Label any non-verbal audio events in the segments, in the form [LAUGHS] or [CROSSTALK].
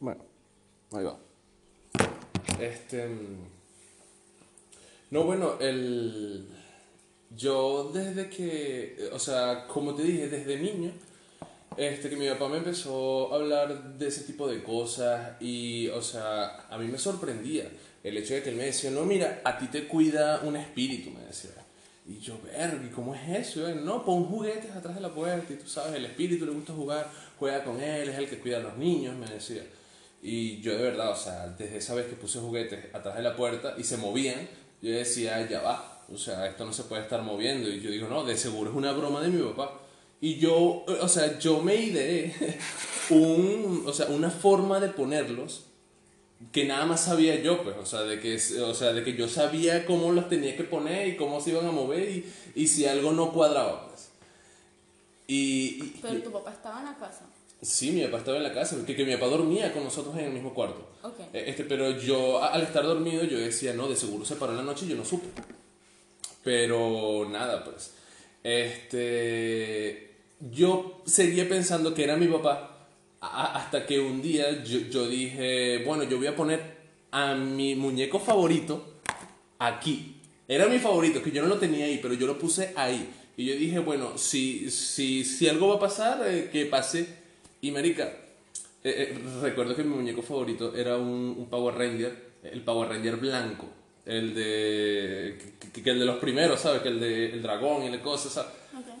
Bueno, ahí va. Este. No, bueno, el. Yo desde que. O sea, como te dije, desde niño. Este, que mi papá me empezó a hablar de ese tipo de cosas y, o sea, a mí me sorprendía el hecho de que él me decía, no, mira, a ti te cuida un espíritu, me decía. Y yo, verga, ¿y cómo es eso? Yo, no, pon juguetes atrás de la puerta y tú sabes, el espíritu le gusta jugar, juega con él, es el que cuida a los niños, me decía. Y yo de verdad, o sea, desde esa vez que puse juguetes atrás de la puerta y se movían, yo decía, ya va, o sea, esto no se puede estar moviendo. Y yo digo, no, de seguro es una broma de mi papá. Y yo, o sea, yo me ideé [LAUGHS] un, o sea, una forma de ponerlos que nada más sabía yo, pues, o sea, de que, o sea, de que yo sabía cómo los tenía que poner y cómo se iban a mover y, y si algo no cuadraba, pues. Y, y- Pero tu papá estaba en la casa. Sí, mi papá estaba en la casa, que, que mi papá dormía con nosotros en el mismo cuarto. Ok. Eh, Este, pero yo, al estar dormido, yo decía, no, de seguro se paró en la noche y yo no supe. Pero nada, pues. Este. Yo seguía pensando que era mi papá. hasta que un día yo, yo dije, bueno, yo voy a poner a mi muñeco favorito aquí. Era mi favorito, que yo no lo tenía ahí, pero yo lo puse ahí. Y yo dije, bueno, si, si, si algo va a pasar, eh, que pase. Y marica, eh, eh, recuerdo que mi muñeco favorito era un, un Power Ranger, el Power Ranger blanco. El de. Que, que el de los primeros, ¿sabes? Que el de el dragón y la cosa, ¿sabes?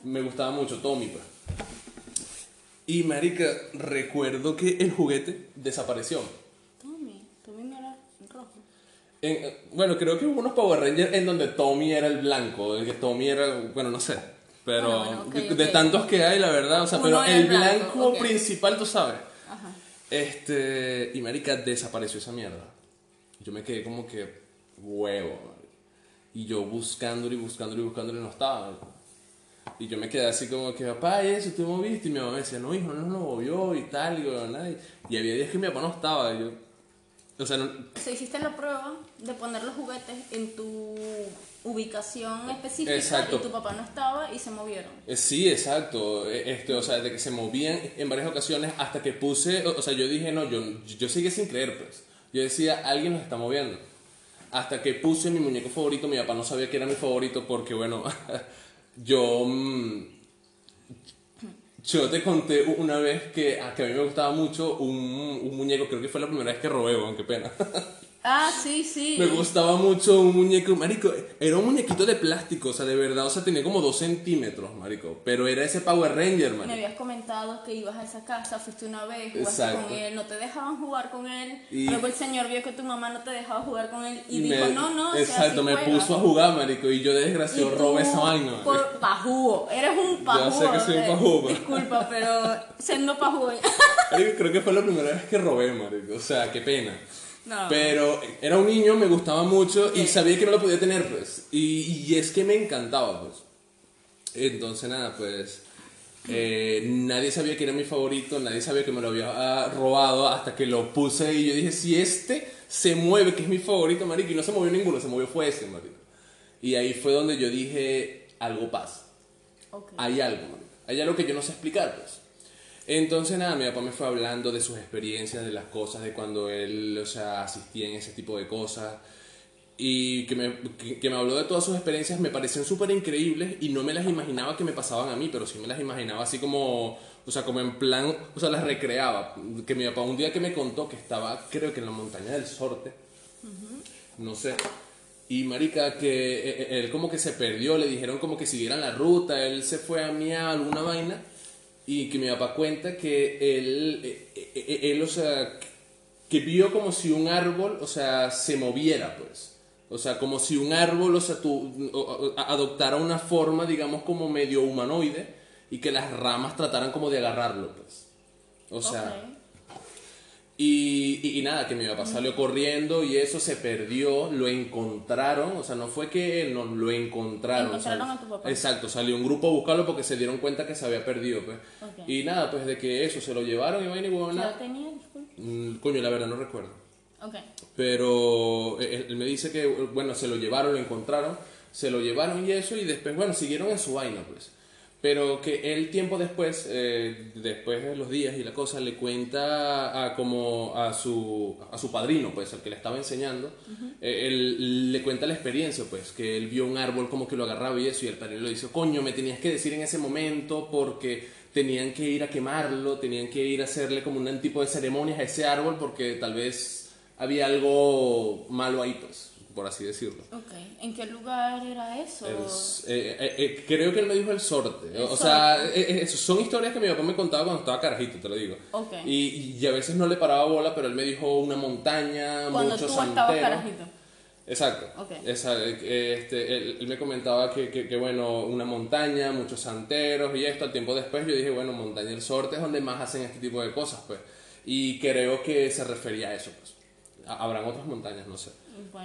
Me gustaba mucho, Tommy, pues. Y marica, recuerdo que el juguete desapareció. Tommy, Tommy no era rojo. En- eh, bueno, creo que hubo unos Power Rangers en donde Tommy era el blanco, el que Tommy era, bueno, no sé, pero Bueno, bueno, ok, de, de ok. tantos que hay, la verdad, o sea, Uno pero el blanco, blanco ok. principal, tú sabes. Ajá. Este, y marica, desapareció esa mierda. Yo me quedé como que, huevo, y yo buscándolo y buscándolo y buscándolo y no estaba. Y yo me quedé así como que, papá, ¿y eso tú moviste? Y mi mamá me decía, no, hijo, no lo movió y tal, y, bueno, nada. y había días que mi papá no estaba, y yo, o sea, no, O sea, hiciste la prueba de poner los juguetes en tu ubicación específica Exacto. y tu papá no estaba y se movieron. Eh, Sí, exacto. Eh, Este, o sea, de que se movían en varias ocasiones hasta que puse, o o sea, yo dije, no, yo, yo seguí sin creer, pues. Yo decía, alguien nos está moviendo. Hasta que puse mi muñeco favorito, mi papá no sabía que era mi favorito porque, bueno, [LAUGHS] yo... mm, yo te conté una vez que, a que a mí me gustaba mucho un, un muñeco, creo que fue la primera vez que robé, aunque pena. [LAUGHS] Ah, sí, sí. Me gustaba mucho un muñeco, marico, era un muñequito de plástico, o sea, de verdad, o sea, tenía como dos centímetros, marico, pero era ese Power Ranger, Me marico. habías comentado que ibas a esa casa, fuiste una vez, jugaste Exacto. con él, no te dejaban jugar con él. Y- Luego el señor vio que tu mamá no te dejaba jugar con él y, dijo, me- no, no, o sea, Exacto, me juega". puso a jugar, marico, y yo de desgraciado robé esa vaina. marico. Por pajugo, eres un Ya pajugo. sé que soy un eh, pajugo. Disculpa, pero [LAUGHS] siendo. Marico, creo que fue la primera vez que robé, marico, o sea, qué pena. No. Pero era un niño, me gustaba mucho y sabía que no lo podía tener, pues. Y, y es que me encantaba, pues. Entonces, nada, pues. eh, nadie sabía que era mi favorito, nadie sabía que me lo había ah, robado hasta que lo puse y yo dije, si este se mueve, que es mi favorito, marico, y no se movió ninguno, se movió fue ese, marico. Y ahí fue donde yo dije, algo pasa Ok. hay algo, marico. hay algo que yo no sé explicar, pues. Entonces, nada, mi papá me fue hablando de sus experiencias, de las cosas, de cuando él, o sea, asistía en ese tipo de cosas. Y que me, que, que me habló de todas sus experiencias, me parecían súper increíbles y no me las imaginaba que me pasaban a mí, pero sí me las imaginaba así como, o sea, como en plan, o sea, las recreaba. Que mi papá un día que me contó que estaba, creo que en la montaña del Sorte, no sé. Y marica, que eh, eh, él como que se perdió, le dijeron como que siguieran la ruta, él se fue a mí a alguna vaina y que mi papá cuenta que él, eh, eh, eh, él, o sea, que vio como si un árbol, o sea, se moviera, pues. O sea, como si un árbol, o sea, a- adoptara una forma, digamos, como medio humanoide y que las ramas trataran como de agarrarlo, pues. O sea. Y, y- y nada, que mi papá salió corriendo y eso se perdió, lo encontraron, o sea, no fue que él, no, lo encontraron. Encontraron o sea, a tu papá. Exacto, salió un grupo a buscarlo porque se dieron cuenta que se había perdido, pues. Y nada, pues de que eso, se lo llevaron y vaina y ¿Qué huevona. edad tenía? Mm, Coño, la verdad no recuerdo. Ok. Pero él, él me dice que, bueno, se lo llevaron, lo encontraron, se lo llevaron y eso, y después, bueno, siguieron en su vaina, pues. Pero que él tiempo después, eh, después de los días y la cosa, le cuenta a, como a su, a su padrino, pues, al que le estaba enseñando, eh, él le cuenta la experiencia, pues, que él vio un árbol como que lo agarraba y eso, y el padrino le dice, coño, me tenías que decir en ese momento porque tenían que ir a quemarlo, tenían que ir a hacerle como un tipo de ceremonias a ese árbol porque tal vez había algo malo ahí, pues por así decirlo. Ok, ¿en qué lugar era eso? Eh, eh, eh, creo que él me dijo el sorte. o sea, son historias que mi papá me contaba cuando estaba carajito, te lo digo. Okay. Y, y, a veces no le paraba bola, pero él me dijo una montaña, cuando muchos tú estabas carajito. Exacto. Okay. este, él, me comentaba que, que, bueno, una montaña, muchos santeros y esto. Al tiempo después yo dije, bueno, montaña del sorte es donde más hacen este tipo de cosas, pues. Y creo que se refería a eso, pues. Habrán otras montañas, no sé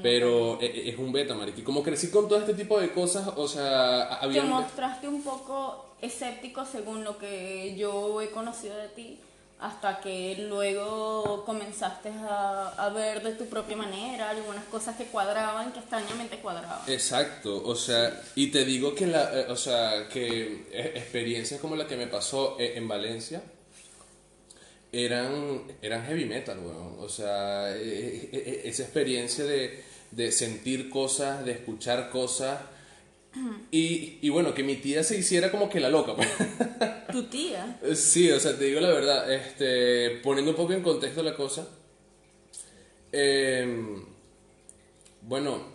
pero e, e, es un beta, marica. Y como crecí con todo este tipo de cosas, o sea, había... Te mostraste un poco escéptico según lo que yo he conocido de ti, hasta que luego comenzaste a, a, ver de tu propia manera algunas cosas que cuadraban, que extrañamente cuadraban. Exacto, o sea, y te digo que, la, eh, o sea, que e, experiencias como la que me pasó eh, en Valencia, eran, eran heavy metal, weón. O sea, e, e, e, esa experiencia de, de, sentir cosas, de escuchar cosas. Y, y, bueno, que mi tía se hiciera como que la loca. Pues. [LAUGHS] ¿Tu tía? Sí, o sea, te digo la verdad, este, poniendo un poco en contexto la cosa. Em, bueno,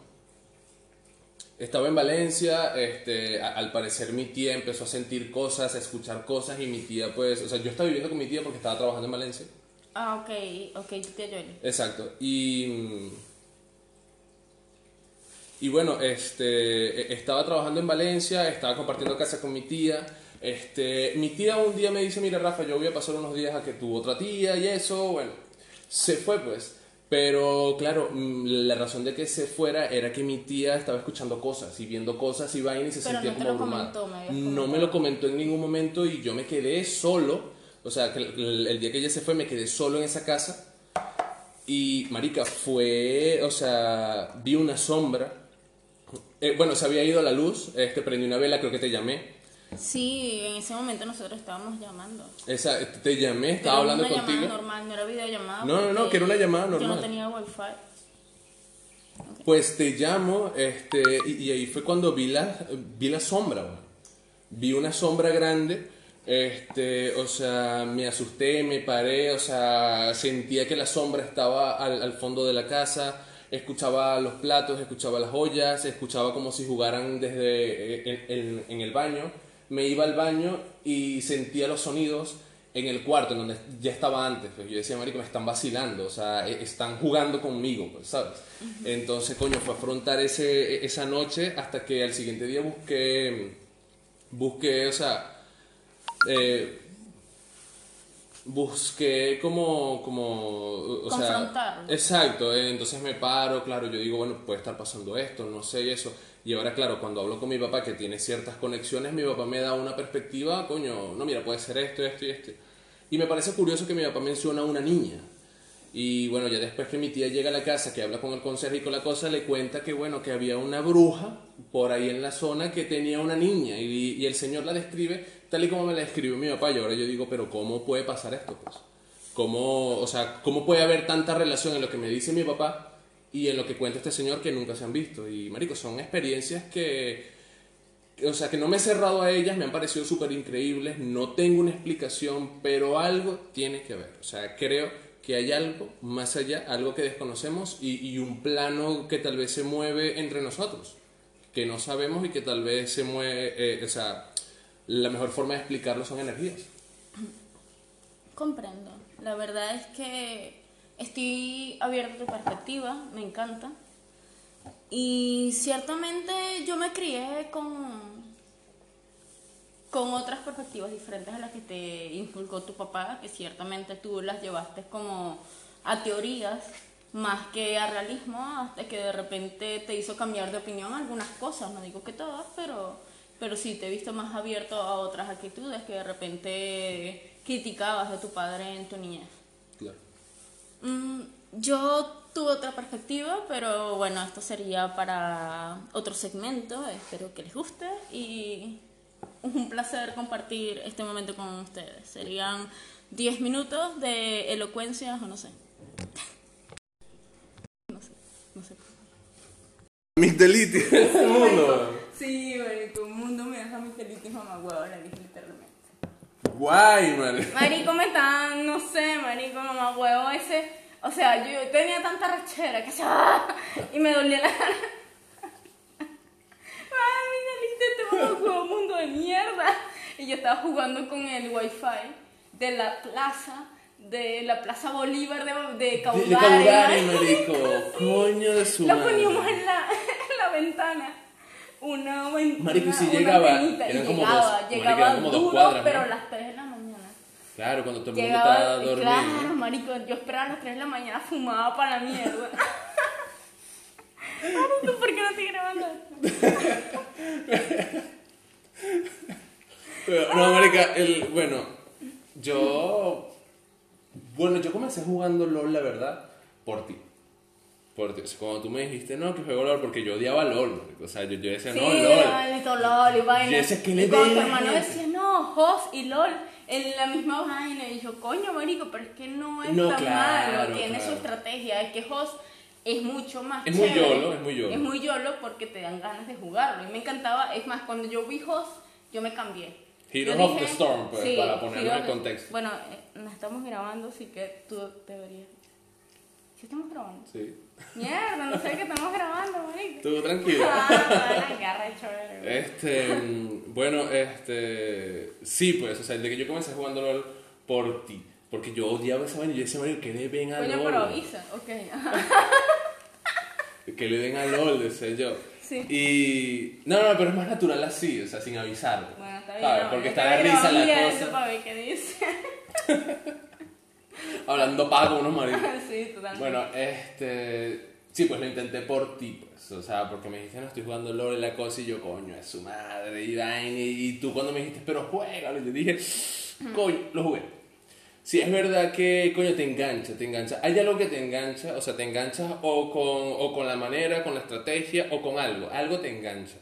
estaba en Valencia, este, al parecer mi tía empezó a sentir cosas, a escuchar cosas y mi tía pues, o sea, yo estaba viviendo con mi tía porque estaba trabajando en Valencia. Ah, ok, ok, tu tía Jolie. Exacto, y... Y bueno, este, estaba trabajando en Valencia, estaba compartiendo casa con mi tía. Este, mi tía un día me dice, mira Rafa, yo voy a pasar unos días a que tu otra tía y eso, bueno, se fue pues. Pero claro, mm, la razón de que se fuera era que mi tía estaba escuchando cosas y viendo cosas y vaina y se sentía como abrumada. No me lo comentó en ningún momento y yo me quedé solo. O sea, el, día que ella se fue me quedé solo en esa casa. Y marica, fue, o sea, vi una sombra. Eh, bueno, se había ido la luz, este, prendí una vela, creo que te llamé. Sí, en ese momento nosotros estábamos llamando. Esa, te llamé, estaba hablando contigo. Era una llamada normal, no era videollamada. No, no, no, que era una llamada normal. Yo no tenía wifi. Pues te llamo, este, y, ahí fue cuando vi la, vi la sombra, vi una sombra grande, este, o sea, me asusté, me paré, o sea, sentía que la sombra estaba al, al fondo de la casa, escuchaba los platos, escuchaba las ollas, escuchaba como si jugaran desde eh, en el baño me iba al baño y sentía los sonidos en el cuarto, en donde ya estaba antes. Pues yo decía, marico, me están vacilando, o sea, e-, están jugando conmigo, pues, ¿sabes? Entonces, coño, fue afrontar ese, e-, esa noche hasta que al siguiente día busqué, busqué, o sea, eh, busqué como, como, o sea, exacto, eh, entonces me paro, claro, yo digo, bueno, puede estar pasando esto, no sé, y eso. Y ahora, claro, cuando hablo con mi papá, que tiene ciertas conexiones, mi papá me da una perspectiva, coño, no, mira, puede ser esto, esto y esto. Y me parece curioso que mi papá menciona a una niña. Y bueno, ya después que mi tía llega a la casa, que habla con el conserje y con la cosa, le cuenta que bueno, que había una bruja por ahí en la zona que tenía una niña y, el señor la describe tal y como me la describió mi papá. Y ahora yo digo, pero ¿cómo puede pasar esto? Pues? ¿Cómo, o sea, ¿cómo puede haber tanta relación en lo que me dice mi papá y en lo que cuenta este señor que nunca se han visto. Y, marico, son experiencias que, o sea, que no me he cerrado a ellas, me han parecido súper increíbles, no tengo una explicación, pero algo tiene que ver. O sea, creo que hay algo más allá, algo que desconocemos y, y un plano que tal vez se mueve entre nosotros, que no sabemos y que tal vez se mueve, eh, o sea, la mejor forma de explicarlo son energías. Comprendo. La verdad es que Estoy abierta a tu perspectiva, me encanta. Y ciertamente yo me crié con, con otras perspectivas diferentes a las que te inculcó tu papá, que ciertamente tú las llevaste como a teorías más que a realismo, hasta que de repente te hizo cambiar de opinión algunas cosas, no digo que todas, pero, pero sí te he visto más abierto a otras actitudes que de repente criticabas de tu padre en tu niñez. Mm, yo tuve otra perspectiva, pero bueno, esto sería para otro segmento. Espero que les guste y [LAUGHS] un placer compartir este momento con ustedes. Serían 10 minutos de elocuencia o [LAUGHS] no sé. No sé, no sé. Migdelitis, el mundo. Sí, marico, un mundo me deja mi feliz mamá huevo, la. Guay, man. Marico, me están, no sé, marico, mamá huevo ese. O sea, yo tenía tanta rachera que se. [LAUGHS] Y me dolía la cara. Ay, Miguelito, este mamá huevo mundo de mierda. Y yo estaba jugando con el wifi de la plaza, de la Plaza Bolívar de, de De, de Caudare. Caudare, marico. [LAUGHS] marico. Coño de su Lo madre. poníamos en la, [LAUGHS] en la ventana. Una ventana. Marico, si una llegaba, eran como llegaba, dos- llegaba como dos cuadras, ¿no? pero a las 3 de la mañana. Claro, cuando todo el mundo y dormido. claro, marico, yo esperaba a las 3 de la mañana, fumaba para la mierda. [LAUGHS] Marico, ¿por qué no estoy grabando esto? No, marica, el, bueno, yo... Bueno, yo comencé jugando LOL, la verdad, por ti. Por ti. O sea, cuando tú me dijiste, no, que juego LOL, porque yo odiaba LOL, marico. O sea, yo, yo decía, Sí, no, LOL. LOL y vaina. Yo decía, ¿qué y le cuando tu hermano decía, no, host y LOL, en la misma vaina. Y yo, coño, marico, pero es que no es No, tan claro, malo, tiene claro. su estrategia. Es que host es mucho más Es muy chévere. YOLO, es muy YOLO. Es muy YOLO porque te dan ganas de jugarlo. Y me encantaba, es más, cuando yo vi host, yo me cambié. Heroes Yo of the Storm, pues, para ponerlo en contexto. Bueno, eh, nos estamos grabando, así que tú deberías... ¿Sí estamos grabando? Sí. Mierda, no sé que estamos grabando, marico. Tú tranquilo. Ah, qué. Este, bueno, este, sí, pues, o sea, de que yo comencé jugando LOL por ti, porque yo odiaba esa vaina y yo decía, Mario, que le ven a LOL, pero avisa, ok. [LAUGHS] que le den a LOL, decía yo. Sí. Y, no, no, pero es más natural así, o sea, sin avisar. Bueno, está bien. ¿sabes? no, Porque está la risa la cosa, para ver qué dice. [LAUGHS] hablando pago unos maridos. [LAUGHS] sí, totalmente. Bueno, este. Sí, pues lo intenté por ti, pues. O sea, porque me dijiste, no estoy jugando LOL y la cosa, y yo, coño, es su madre, y vaina, y, y tú cuando me dijiste, pero juega, y te dije, coño, lo jugué. Sí, es verdad que, coño, te engancha, te engancha. Hay algo que te engancha, o sea, te enganchas o con, o con la manera, con la estrategia, o con algo. Algo te engancha.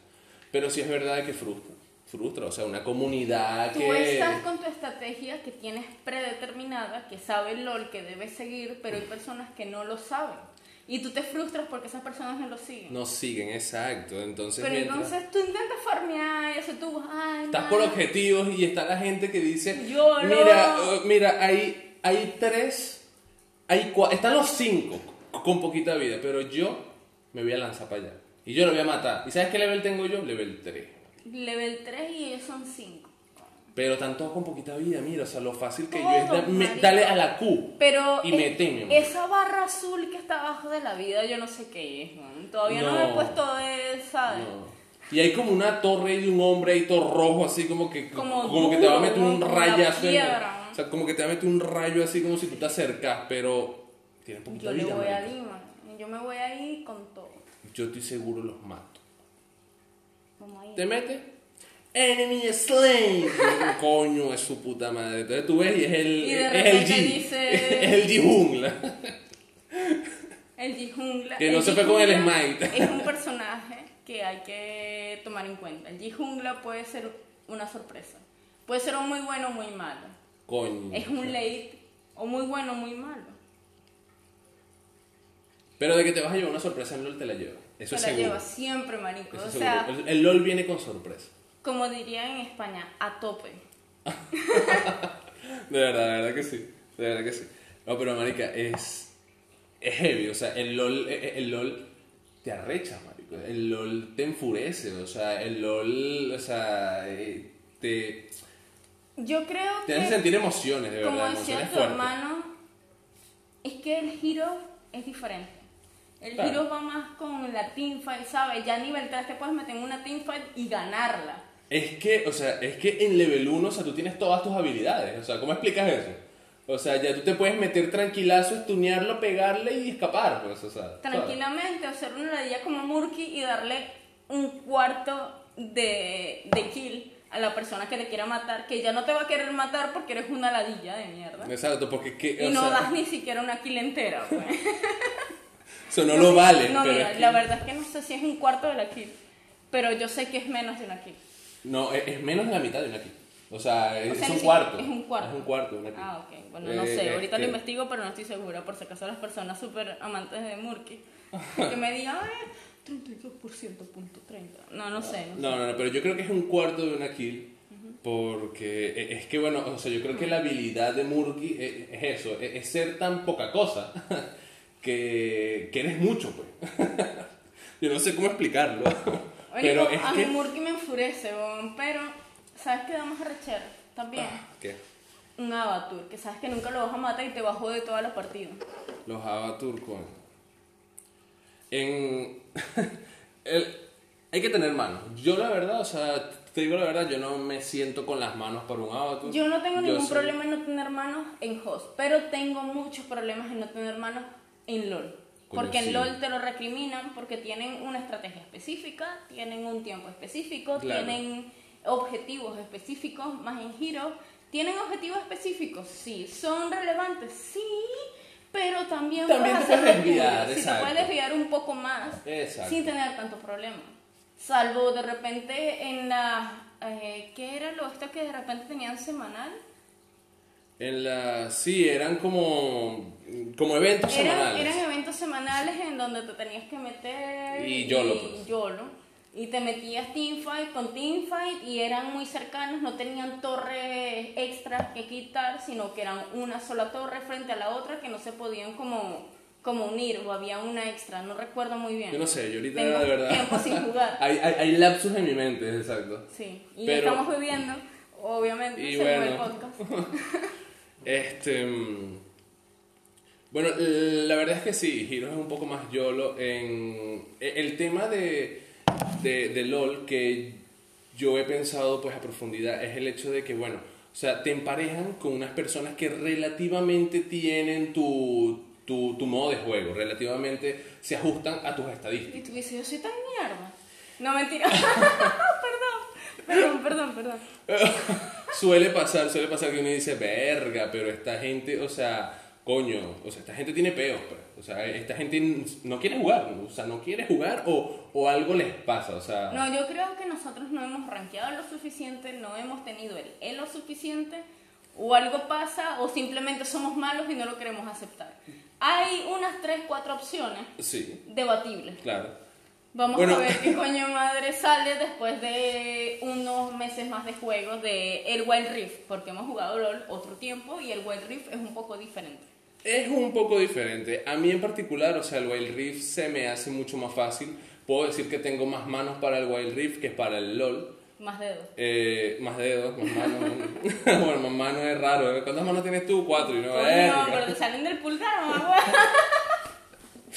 Pero sí es verdad que frustra. Frustra, o sea, una comunidad Tú que. estás con tu estrategia que tienes predeterminada, que sabe el LOL que debes seguir, pero hay personas que no lo saben. Y tú te frustras porque esas personas no lo siguen. No siguen, exacto. Entonces, pero mientras- entonces tú intentas farmear y eso tú, ay, Estás por objetivos y está la gente que dice, Yo no. mira, eh, mira, hay, hay tres, hay cua- están los cinco con poquita vida, pero yo me voy a lanzar para allá. Y yo lo voy a matar. ¿Y sabes qué level tengo yo? Level 3. Level 3 y ellos son 5. Pero todos con poquita vida, mira, o sea, lo fácil que yo Todos, es da- me- darle a la Q. Pero Y man. esa barra azul que está abajo de la vida, yo no sé qué es, man. Todavía no, me he No. puesto de, ¿sabes? No. Y hay como una torre de un hombre ahí todo rojo, así como que, Como que te va a duro, meter un como rayazo. en- o sea, como que te va a meter un rayo así como si tú te acercas, pero tiene poquita Yo le vida. voy marico. ahí, man. Yo me voy ahí con todo. Yo estoy seguro los mato. Ahí. ¿Te metes? Enemy slain. Coño, es su puta madre. Entonces tú ves y es el, Y de es el G. dice- [LAUGHS] Es el G jungla. El G-Jungla. Que no el se fue con el smite. Es un personaje que hay que tomar en cuenta. El G-Jungla puede ser una sorpresa. Puede ser o muy bueno o muy malo. Coño. Es un late o muy bueno o muy malo. Pero de que te vas a llevar una sorpresa LOL te la lleva. Eso Se es la seguro. lleva siempre, marico. Eso O es sea, seguro. El, el LOL viene con sorpresa. como diría en España, a tope. [LAUGHS] De verdad, de verdad que sí. De verdad que sí. No, pero marica, es, es heavy. O sea, el LOL, el, el LOL te arrecha, marico. El LOL te enfurece. O sea, el LOL, o sea, eh, te, Yo creo te que... hace sentir emociones, de Como verdad. decía emociones tu hermano, es que el hero es diferente. El Claro. va más con la teamfight, ¿sabes? Ya a nivel 3 te puedes meter en una teamfight y ganarla. Es que, o sea, es que en level 1, o sea, tú tienes todas tus habilidades. O sea, ¿cómo explicas eso? O sea, ya tú te puedes meter tranquilazo, estunearlo, pegarle y escapar, pues, o sea. ¿sabes? Tranquilamente, hacer una ladilla como Murky y darle un cuarto de, de kill a la persona que te quiera matar, que ya no te va a querer matar porque eres una ladilla de mierda. Exacto, porque que, Y no sea, das ni siquiera una kill entera, pues. [LAUGHS] eso no lo vale. No, pero mira, es que- la verdad es que no sé si es un cuarto de la kill, pero yo sé que es menos de una kill. No, es, es menos de la mitad de una kill. O sea, es, O sea, es un siquiera- cuarto. es un cuarto. Es un cuarto de una kill. Ah, ok. Bueno, no Eh, sé. Ahorita este- lo investigo, pero no estoy segura. Por si acaso las personas súper amantes de Murky que me digan, "Ay, 32% punto 30. No, no sé. No, sé. No, no, no, pero yo creo que es un cuarto de una kill. Porque e- es que, bueno, o sea, yo creo que la habilidad de Murky es, es eso, es, es ser tan poca cosa [LAUGHS] que, que eres mucho, pues. [LAUGHS] yo no sé cómo explicarlo. Oye, [LAUGHS] pero es a que... Murky me enfurece, weón, pero ¿sabes qué da más arrechera? También ¿Qué? un Avatur, que sabes que nunca lo vas a matar y te bajó de todas las partidas. Los Avatur con... En... [LAUGHS] el- Hay que tener manos. Yo la verdad, o sea, te digo la verdad, yo no me siento con las manos por un Avatur. Yo no tengo Yo ningún soy- problema en no tener manos en host, pero tengo muchos problemas en no tener manos en LOL. Porque en. LOL te lo recriminan porque tienen una estrategia específica, tienen un tiempo específico, Claro. tienen objetivos específicos, más en Hero. ¿Tienen objetivos específicos? Sí. ¿Son relevantes? Sí. Pero también, También puedes hacerlo desviar. Sí, te puedes desviar un poco más Exacto. sin tener tantos problemas. Salvo de repente en la... Eh, ¿Qué era lo esto que de repente tenían semanal? En la... Sí, eran como... Como eventos Eran, semanales. eran eventos semanales en donde te tenías que meter Y YOLO, pues. YOLO. Y te metías teamfight con teamfight y eran muy cercanos, no tenían torres extras que quitar, sino que eran una sola torre frente a la otra que no se podían como, como unir o había una extra, no recuerdo muy bien. Yo no sé, yo ahorita Tengo de verdad... tiempo sin [LAUGHS] jugar. hay, hay, hay lapsus en mi mente, exacto. Sí, y Pero- estamos bebiendo, obviamente, Y según el bueno. podcast. [LAUGHS] Este. Bueno, la verdad es que sí, Heroes es un poco más YOLO en. e- El tema de, de, de LOL que yo he pensado pues a profundidad es el hecho de que, bueno, o sea, te emparejan con unas personas que relativamente tienen tu, tu, tu modo de juego, relativamente se ajustan a tus estadísticas. Y tú dices, yo soy tan mierda. No, mentira. [LAUGHS] perdón, perdón, perdón, perdón. [LAUGHS] Suele pasar, suele pasar que uno dice, verga, pero esta gente, o sea, coño, o sea, esta gente tiene peos, pues. O sea, esta gente no quiere jugar, o sea, no quiere jugar o, o algo les pasa, o sea... No, yo creo que nosotros no hemos rankeado lo suficiente, no hemos tenido el elo suficiente, o algo pasa, o simplemente somos malos y no lo queremos aceptar. Hay unas 3, 4 opciones Sí, debatibles. claro. Vamos Bueno. a ver qué coño madre sale después de unos meses más de juego de el Wild Rift, porque hemos jugado LOL otro tiempo y el Wild Rift es un poco diferente. Es un poco diferente. A mí en particular, o sea, el Wild Rift se me hace mucho más fácil. Puedo decir que tengo más manos para el Wild Rift que para el LOL. Más dedos. Eh, más dedos, más manos. [LAUGHS] bueno, más manos es raro. ¿eh? ¿Cuántas manos tienes tú? Cuatro y no, Coño, verga. pero te salen del pulgar, mamá.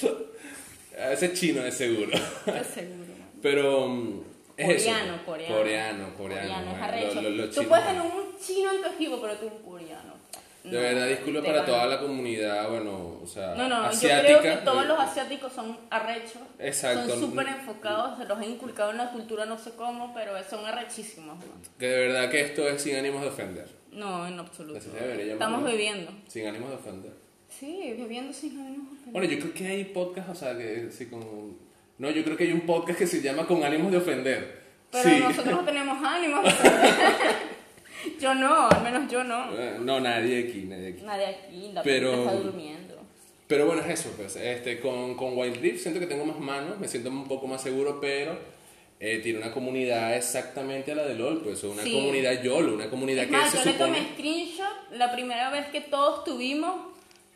[LAUGHS] Ese es chino, de seguro. Estoy seguro. Pero mm, es Coreano, eso. coreano. Coreano, coreano. Coreano, es bueno, arrecho. lo- lo- lo Tú puedes tener un chino en tu equipo, pero tú un coreano. De verdad, disculpe te para toda la comunidad, bueno, o sea, No, no, asiática. yo creo que todos los asiáticos son arrechos. Exacto. Son súper enfocados, se los han inculcado en la cultura, no sé cómo, pero son arrechísimos. ¿no? Que de verdad que esto es sin ánimos de ofender. No, en absoluto. Estamos bebiendo. Sin ánimos de ofender. Sí, bebiendo sin ánimos de ofender. Bueno, yo creo que hay podcast, o sea, que sí con... No, yo creo que hay un podcast que se llama Con ánimos de ofender. Pero sí. nosotros no tenemos [LAUGHS] ánimos de ofender. [LAUGHS] yo no, al menos yo no. Eh, No, nadie aquí, nadie aquí. Nadie aquí, la Pero- está durmiendo. Pero bueno, es eso, pues. Este, con, con Wild Rift siento que tengo más manos, me siento un poco más seguro, pero eh, tiene una comunidad exactamente a la de LOL, pues. Una Sí. comunidad YOLO, una comunidad Es que más, se yo le supone... tomé screenshot la primera vez que todos tuvimos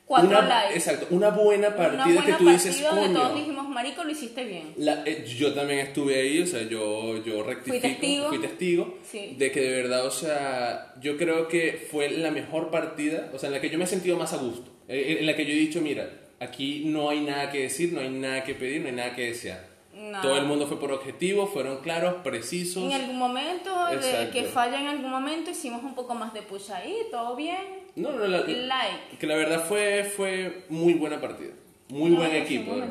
cuatro una, likes. Exacto, una buena partida Una buena que tú dices, partida donde todos coño. dijimos, marico, lo hiciste bien. La- eh, yo también estuve ahí, o sea, yo, yo rectifico, testigo. fui testigo Sí. de que de verdad, o sea, yo creo que fue la mejor partida, o sea, en la que yo me he sentido más a gusto, eh, en la que yo he dicho, mira, aquí no hay nada que decir, no hay nada que pedir, no hay nada que desear. Nada. Todo el mundo fue por objetivo, fueron claros, precisos. En algún momento, de que falla en algún momento, hicimos un poco más de push ahí, todo bien. No, no, la, Like. que la verdad fue, fue muy buena partida, muy No, buen equipo. [LAUGHS]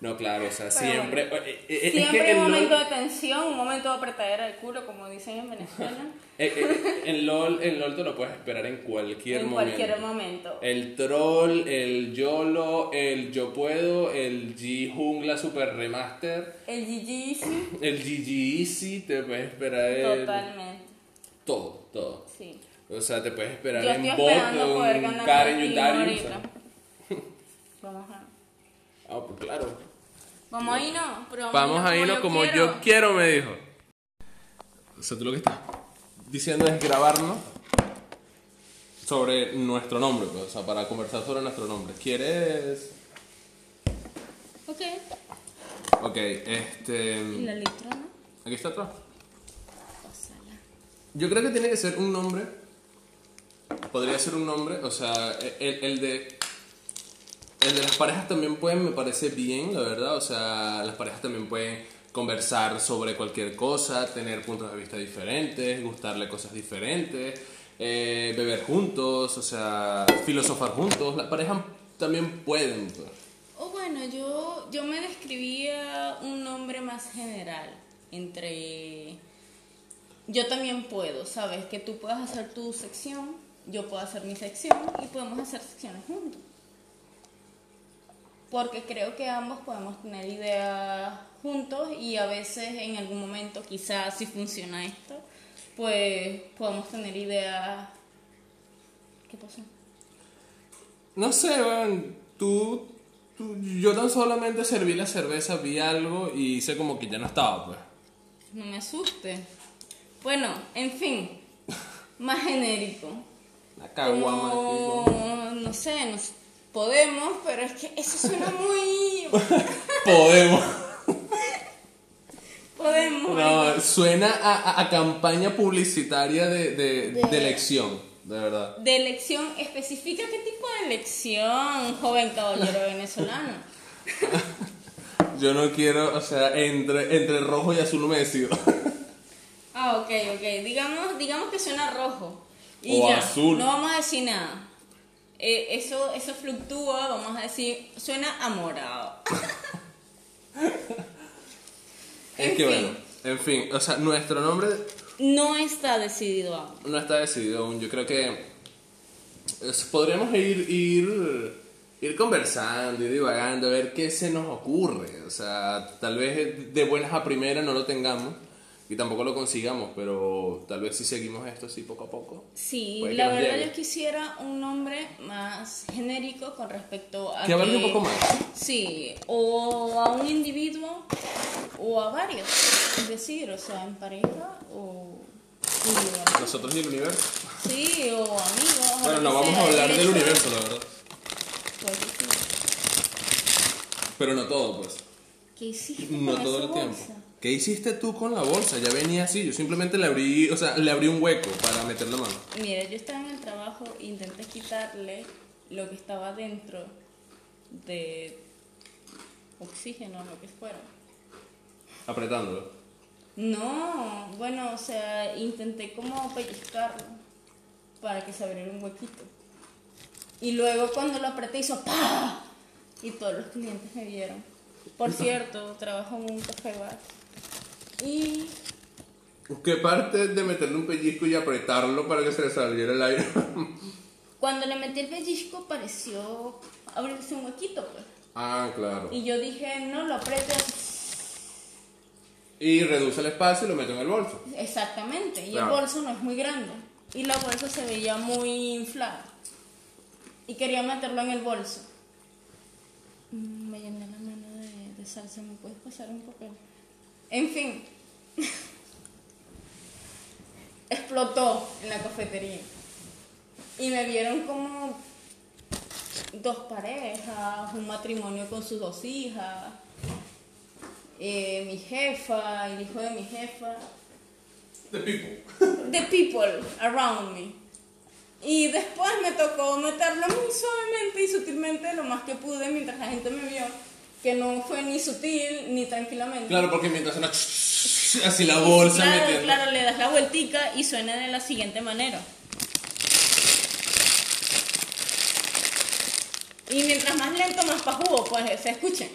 No, claro, o sea, Pero siempre. eh, eh, es Siempre hay un en momento LOL, de tensión, un momento de apretadera del culo, como dicen en Venezuela. [LAUGHS] eh, en LOL, en LOL te lo puedes esperar en cualquier en momento. cualquier momento. El troll, el YOLO, el yo puedo, el G Jungla Super Remaster, El GG, sí, [LAUGHS] el GG Easy, te puedes esperar el- totalmente. todo, todo. Sí. O sea, te puedes esperar Yo en estoy bot, esperando poder un ganar Karen y un Darius. ahorita. [LAUGHS] Vamos a... Ah, pues claro. Vamos ahí, no. Pero Vamos a a irnos como yo quiero, me dijo. O sea, tú lo que estás diciendo es grabarnos sobre nuestro nombre, pues, o sea, para conversar sobre nuestro nombre. ¿Quieres...? Ok. Ok, este... ¿Y la letra, no? Aquí está atrás. Pásala. Yo creo que tiene que ser un nombre. Podría ser un nombre, o sea, el, el de. El de las parejas también pueden, me parece bien, la verdad. O sea, las parejas también pueden conversar sobre cualquier cosa, tener puntos de vista diferentes, gustarle cosas diferentes, eh, beber juntos, o sea, filosofar juntos. Las parejas también pueden, pues. O bueno, yo, yo me describía un nombre más general entre... Yo también puedo, ¿sabes? Que tú puedas hacer tu sección, yo puedo hacer mi sección y podemos hacer secciones juntos. Porque creo que ambos podemos tener ideas juntos y a veces en algún momento, quizás si funciona esto, pues podemos tener ideas... ¿Qué pasó? No sé, weón, tú, tú- Yo tan solamente serví la cerveza, vi algo y hice como que ya no estaba, pues. No me asuste. Bueno, en fin, más genérico. La caguama. Como, no sé, nos podemos, pero es que eso suena [LAUGHS] muy... Podemos. [LAUGHS] podemos. No, suena a, a- a campaña publicitaria de, de, de elección, de verdad. De elección, especifica qué tipo de elección, joven caballero venezolano. [LAUGHS] Yo no quiero, o sea, entre, entre rojo y azul no me decido. Ah, ok, ok. Digamos, digamos que suena rojo. Y O ya, azul. no vamos a decir nada. Eh, eso, eso fluctúa, vamos a decir, suena a morado. [LAUGHS] Es En que fin. bueno, en fin, o sea, nuestro nombre No está decidido aún. no está decidido aún. Yo creo que es- podríamos ir, ir, ir conversando, ir divagando, a ver qué se nos ocurre. O sea, tal vez de buenas a primeras no lo tengamos y tampoco lo consigamos, pero tal vez si seguimos esto así poco a poco. Sí, la verdad llegue. yo quisiera un nombre más genérico con respecto a Que abarque un poco más. Sí, o a un individuo o a varios. Es decir, o sea, en pareja o individual. Nosotros y el universo. Sí, o amigos. Bueno, no vamos a hablar El del universo, la verdad. Pues, sí. Pero no todo, pues. ¿Qué hiciste No todo el tiempo. ¿Qué hiciste tú con la bolsa? Ya venía así, yo simplemente le abrí, o sea, le abrí un hueco para meter la mano. Mira, yo estaba en el trabajo e intenté quitarle lo que estaba dentro de oxígeno, lo que fuera. Apretándolo. No, bueno, o sea, intenté como pellizcarlo para que se abriera un huequito. Y luego cuando lo apreté hizo ¡pah! Y todos los clientes me vieron. Por [LAUGHS] cierto, trabajo en un café bar. Y ¿Qué parte de meterle un pellizco y apretarlo para que se le saliera el aire? [LAUGHS] cuando le metí el pellizco pareció abrirse un huequito, pues. ah, claro. Y yo dije, no, lo apreté Y reduce el espacio y lo meto en el bolso. exactamente. Y Claro. el bolso no es muy grande. Y la bolsa se veía muy inflada. Y quería meterlo en el bolso. Mm, Me llené la mano de, de salsa, ¿me puedes pasar un papel? En fin. [LAUGHS] Explotó en la cafetería. Y me vieron como dos parejas, un matrimonio con sus dos hijas, eh, mi jefa, el hijo de mi jefa, The people. [LAUGHS] the people around me. Y después me tocó meterlo muy suavemente y sutilmente lo más que pude mientras la gente me vio, que no fue ni sutil ni tranquilamente. Claro, porque mientras suena así la bolsa claro, metiendo. claro, le das la vueltica y suena de la siguiente manera. Y mientras más lento, más pajudo, pues se escuche.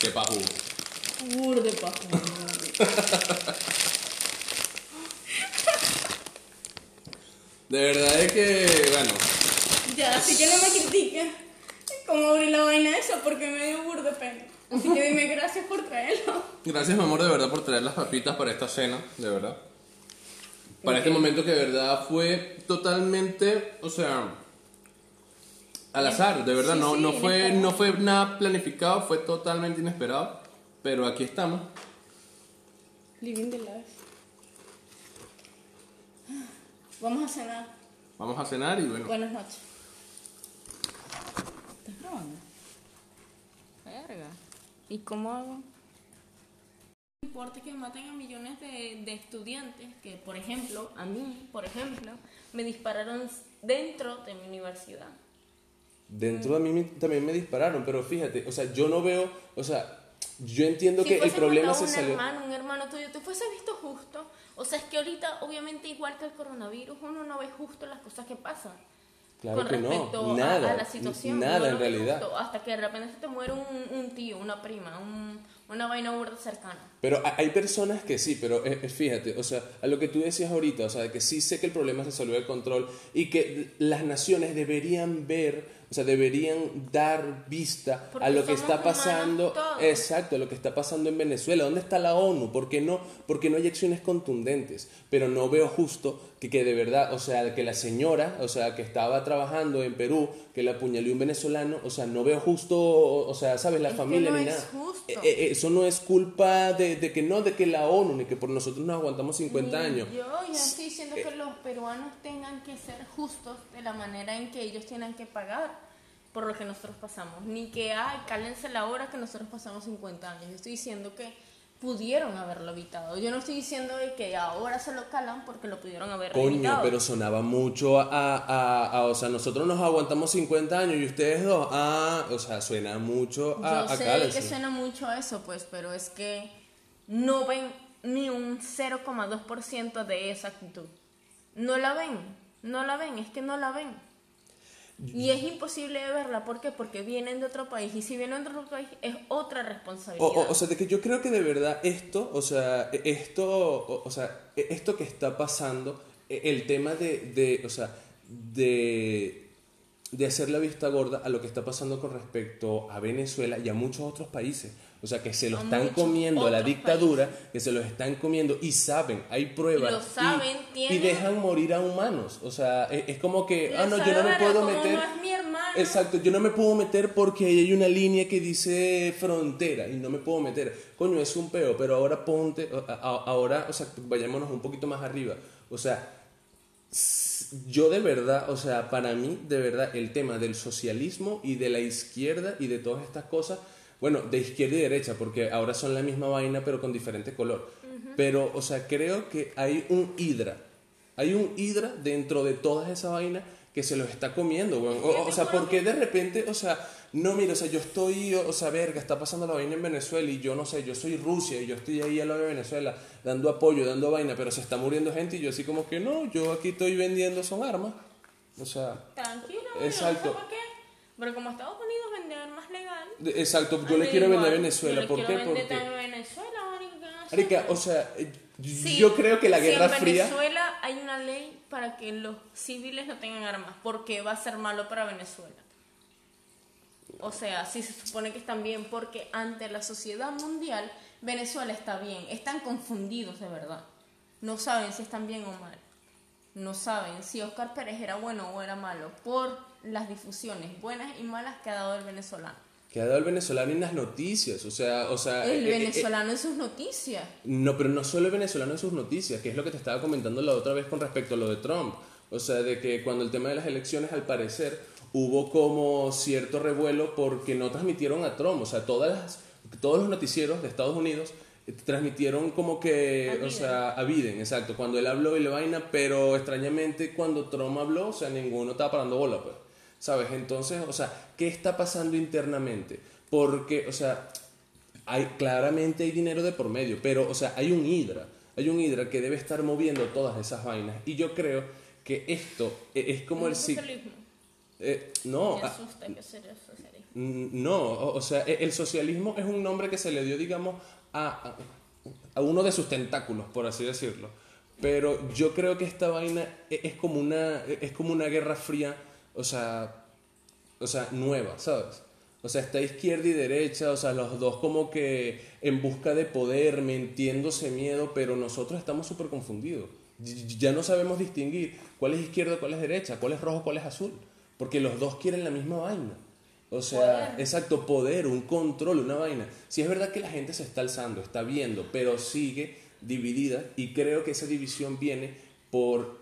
Qué pajú. Burde pajudo. [LAUGHS] De verdad es que, bueno, Ya, así que no me critiques. ¿Cómo abrí la vaina esa? Porque me dio burde pena. Así que dime gracias por traerlo. gracias mi amor de verdad por traer las papitas para esta cena, de verdad. Para este momento que de verdad fue totalmente, o sea, al azar, de verdad, Sí, no, sí, no, fue, inesperado. no fue nada planificado, fue totalmente inesperado, pero aquí estamos. Living the life. Vamos a cenar. Vamos a cenar y bueno, Buenas noches. ¿Y cómo hago? No importa que maten a millones de, de estudiantes que, por ejemplo, a mí, por ejemplo, me dispararon dentro de mi universidad. dentro de mí también me dispararon, pero fíjate, o sea, yo no veo, o sea, yo entiendo Si que el problema se un salió... hermano, un hermano tuyo, te fuese visto justo. O sea, es que ahorita, obviamente, igual que el coronavirus, uno no ve justo las cosas que pasan. Claro con que no, respecto a- nada, a, la situación. nada no en realidad. justo, hasta que de repente se te muere un, un tío, una prima, un- una vaina burda cercana. Pero ha- hay personas que sí, pero eh, eh, fíjate, o sea, a lo que tú decías ahorita, o sea, de que sí sé que el problema se salió de control y que las naciones deberían ver, o sea, deberían dar vista Porque a lo que está pasando, exacto, a lo que está pasando en Venezuela. ¿Dónde está la ONU? ¿Por qué no? Porque no hay acciones contundentes. Pero no veo justo que, que de verdad, o sea, que la señora, o sea, que estaba trabajando en Perú, que la apuñaló un venezolano, o sea, no veo justo, o, o sea, sabes, la Es familia no ni es nada. justo. Eh, eh, eso no es culpa de, de que no, de que la ONU, ni que por nosotros nos aguantamos 50 Ni años. Yo ya estoy diciendo que los peruanos tengan que ser justos de la manera en que ellos tienen que pagar por lo que nosotros pasamos. Ni que, ay, cálense la hora que nosotros pasamos 50 años. Yo estoy diciendo que pudieron haberlo evitado. Yo no estoy diciendo de que ahora se lo calan porque lo pudieron haber Coño, evitado. pero sonaba mucho a, a- a- o sea, nosotros nos aguantamos 50 años y ustedes dos, ah, o sea, suena mucho a, Yo a sé cálense. que suena mucho a eso, pues, pero es que no ven ni un 0,2% de esa actitud. No la ven, no la ven, es que no la ven. Y es imposible verla, ¿por qué? Porque vienen de otro país, y si vienen de otro país es otra responsabilidad. o- o sea, de que yo creo que de verdad esto, o sea, e- esto, o, o sea, e- esto que está pasando, e- el tema de, de o sea, de, de hacer la vista gorda a lo que está pasando con respecto a Venezuela y a muchos otros países. O sea, que se lo están muchos comiendo a la dictadura, que se los están comiendo y saben, hay pruebas. Lo saben, y, tienen- y dejan morir a humanos. O sea, es, es como que, ah, no, yo no me puedo meter. no es mi hermano. Exacto, yo no me puedo meter porque ahí hay una línea que dice frontera y no me puedo meter. Coño, es un peo, pero ahora ponte, ahora, o sea, vayámonos un poquito más arriba. O sea, yo de verdad, o sea, para mí, de verdad, el tema del socialismo y de la izquierda y de todas estas cosas, bueno, de izquierda y derecha, porque ahora son la misma vaina, pero con diferente color. Pero, o sea, creo que hay un hidra. Hay un hidra dentro de todas esa vaina que se los está comiendo, weón. O, o sea, ¿por qué de repente, o sea, no, mira, o sea, yo estoy, o sea, verga, está pasando la vaina en Venezuela y yo no sé, yo soy Rusia y yo estoy ahí al lado de Venezuela dando apoyo, dando vaina, pero se está muriendo gente y yo así como que no, yo aquí estoy vendiendo son armas. O sea, Tranquilo, Exacto. Pero como Estados Unidos vende armas legal. de- exacto, yo le quiero vender a Venezuela, ¿por qué? Porque, Venezuela. Arica, o sea, eh, Sí, yo creo que la si Guerra en Fría... Venezuela hay una ley para que los civiles no tengan armas, porque va a ser malo para Venezuela. O sea, sí se supone que están bien, porque ante la sociedad mundial, Venezuela está bien. Están confundidos de verdad. No saben si están bien o mal. No saben si Oscar Pérez era bueno o era malo, por las difusiones buenas y malas que ha dado el venezolano. Que ha dado el venezolano en las noticias, o sea, o sea... El eh, eh, eh, venezolano en sus noticias. No, pero no solo el venezolano en sus noticias, que es lo que te estaba comentando la otra vez con respecto a lo de Trump. O sea, de que cuando el tema de las elecciones, al parecer, hubo como cierto revuelo porque no transmitieron a Trump. O sea, todas las- todos los noticieros de Estados Unidos eh, transmitieron como que, A o Biden. sea, a Biden, exacto, cuando él habló y la vaina, pero extrañamente cuando Trump habló, o sea, ninguno estaba parando bola, pues. ¿Sabes? Entonces, o sea, ¿qué está pasando internamente? Porque, o sea, hay, claramente hay dinero de por medio, pero, o sea, hay un hidra, hay un hidra que debe estar moviendo todas esas vainas. Y yo creo que esto e- es como el socialismo. Eh, no, Me ah, asusta que sea el socialismo. No, o, o sea, e- el socialismo es un nombre que se le dio, digamos, a, a- a uno de sus tentáculos, por así decirlo. Pero yo creo que esta vaina e- es como una, es como una guerra fría, o sea, o sea, nueva, ¿sabes? O sea, está izquierda y derecha, o sea, los dos como que en busca de poder, mintiéndose miedo, pero nosotros estamos súper confundidos. Ya no sabemos distinguir cuál es izquierda, cuál es derecha, cuál es rojo, cuál es azul, porque los dos quieren la misma vaina. O sea, Poder. exacto, poder, un control, una vaina. Sí es verdad que la gente se está alzando, está viendo, pero sigue dividida y creo que esa división viene por,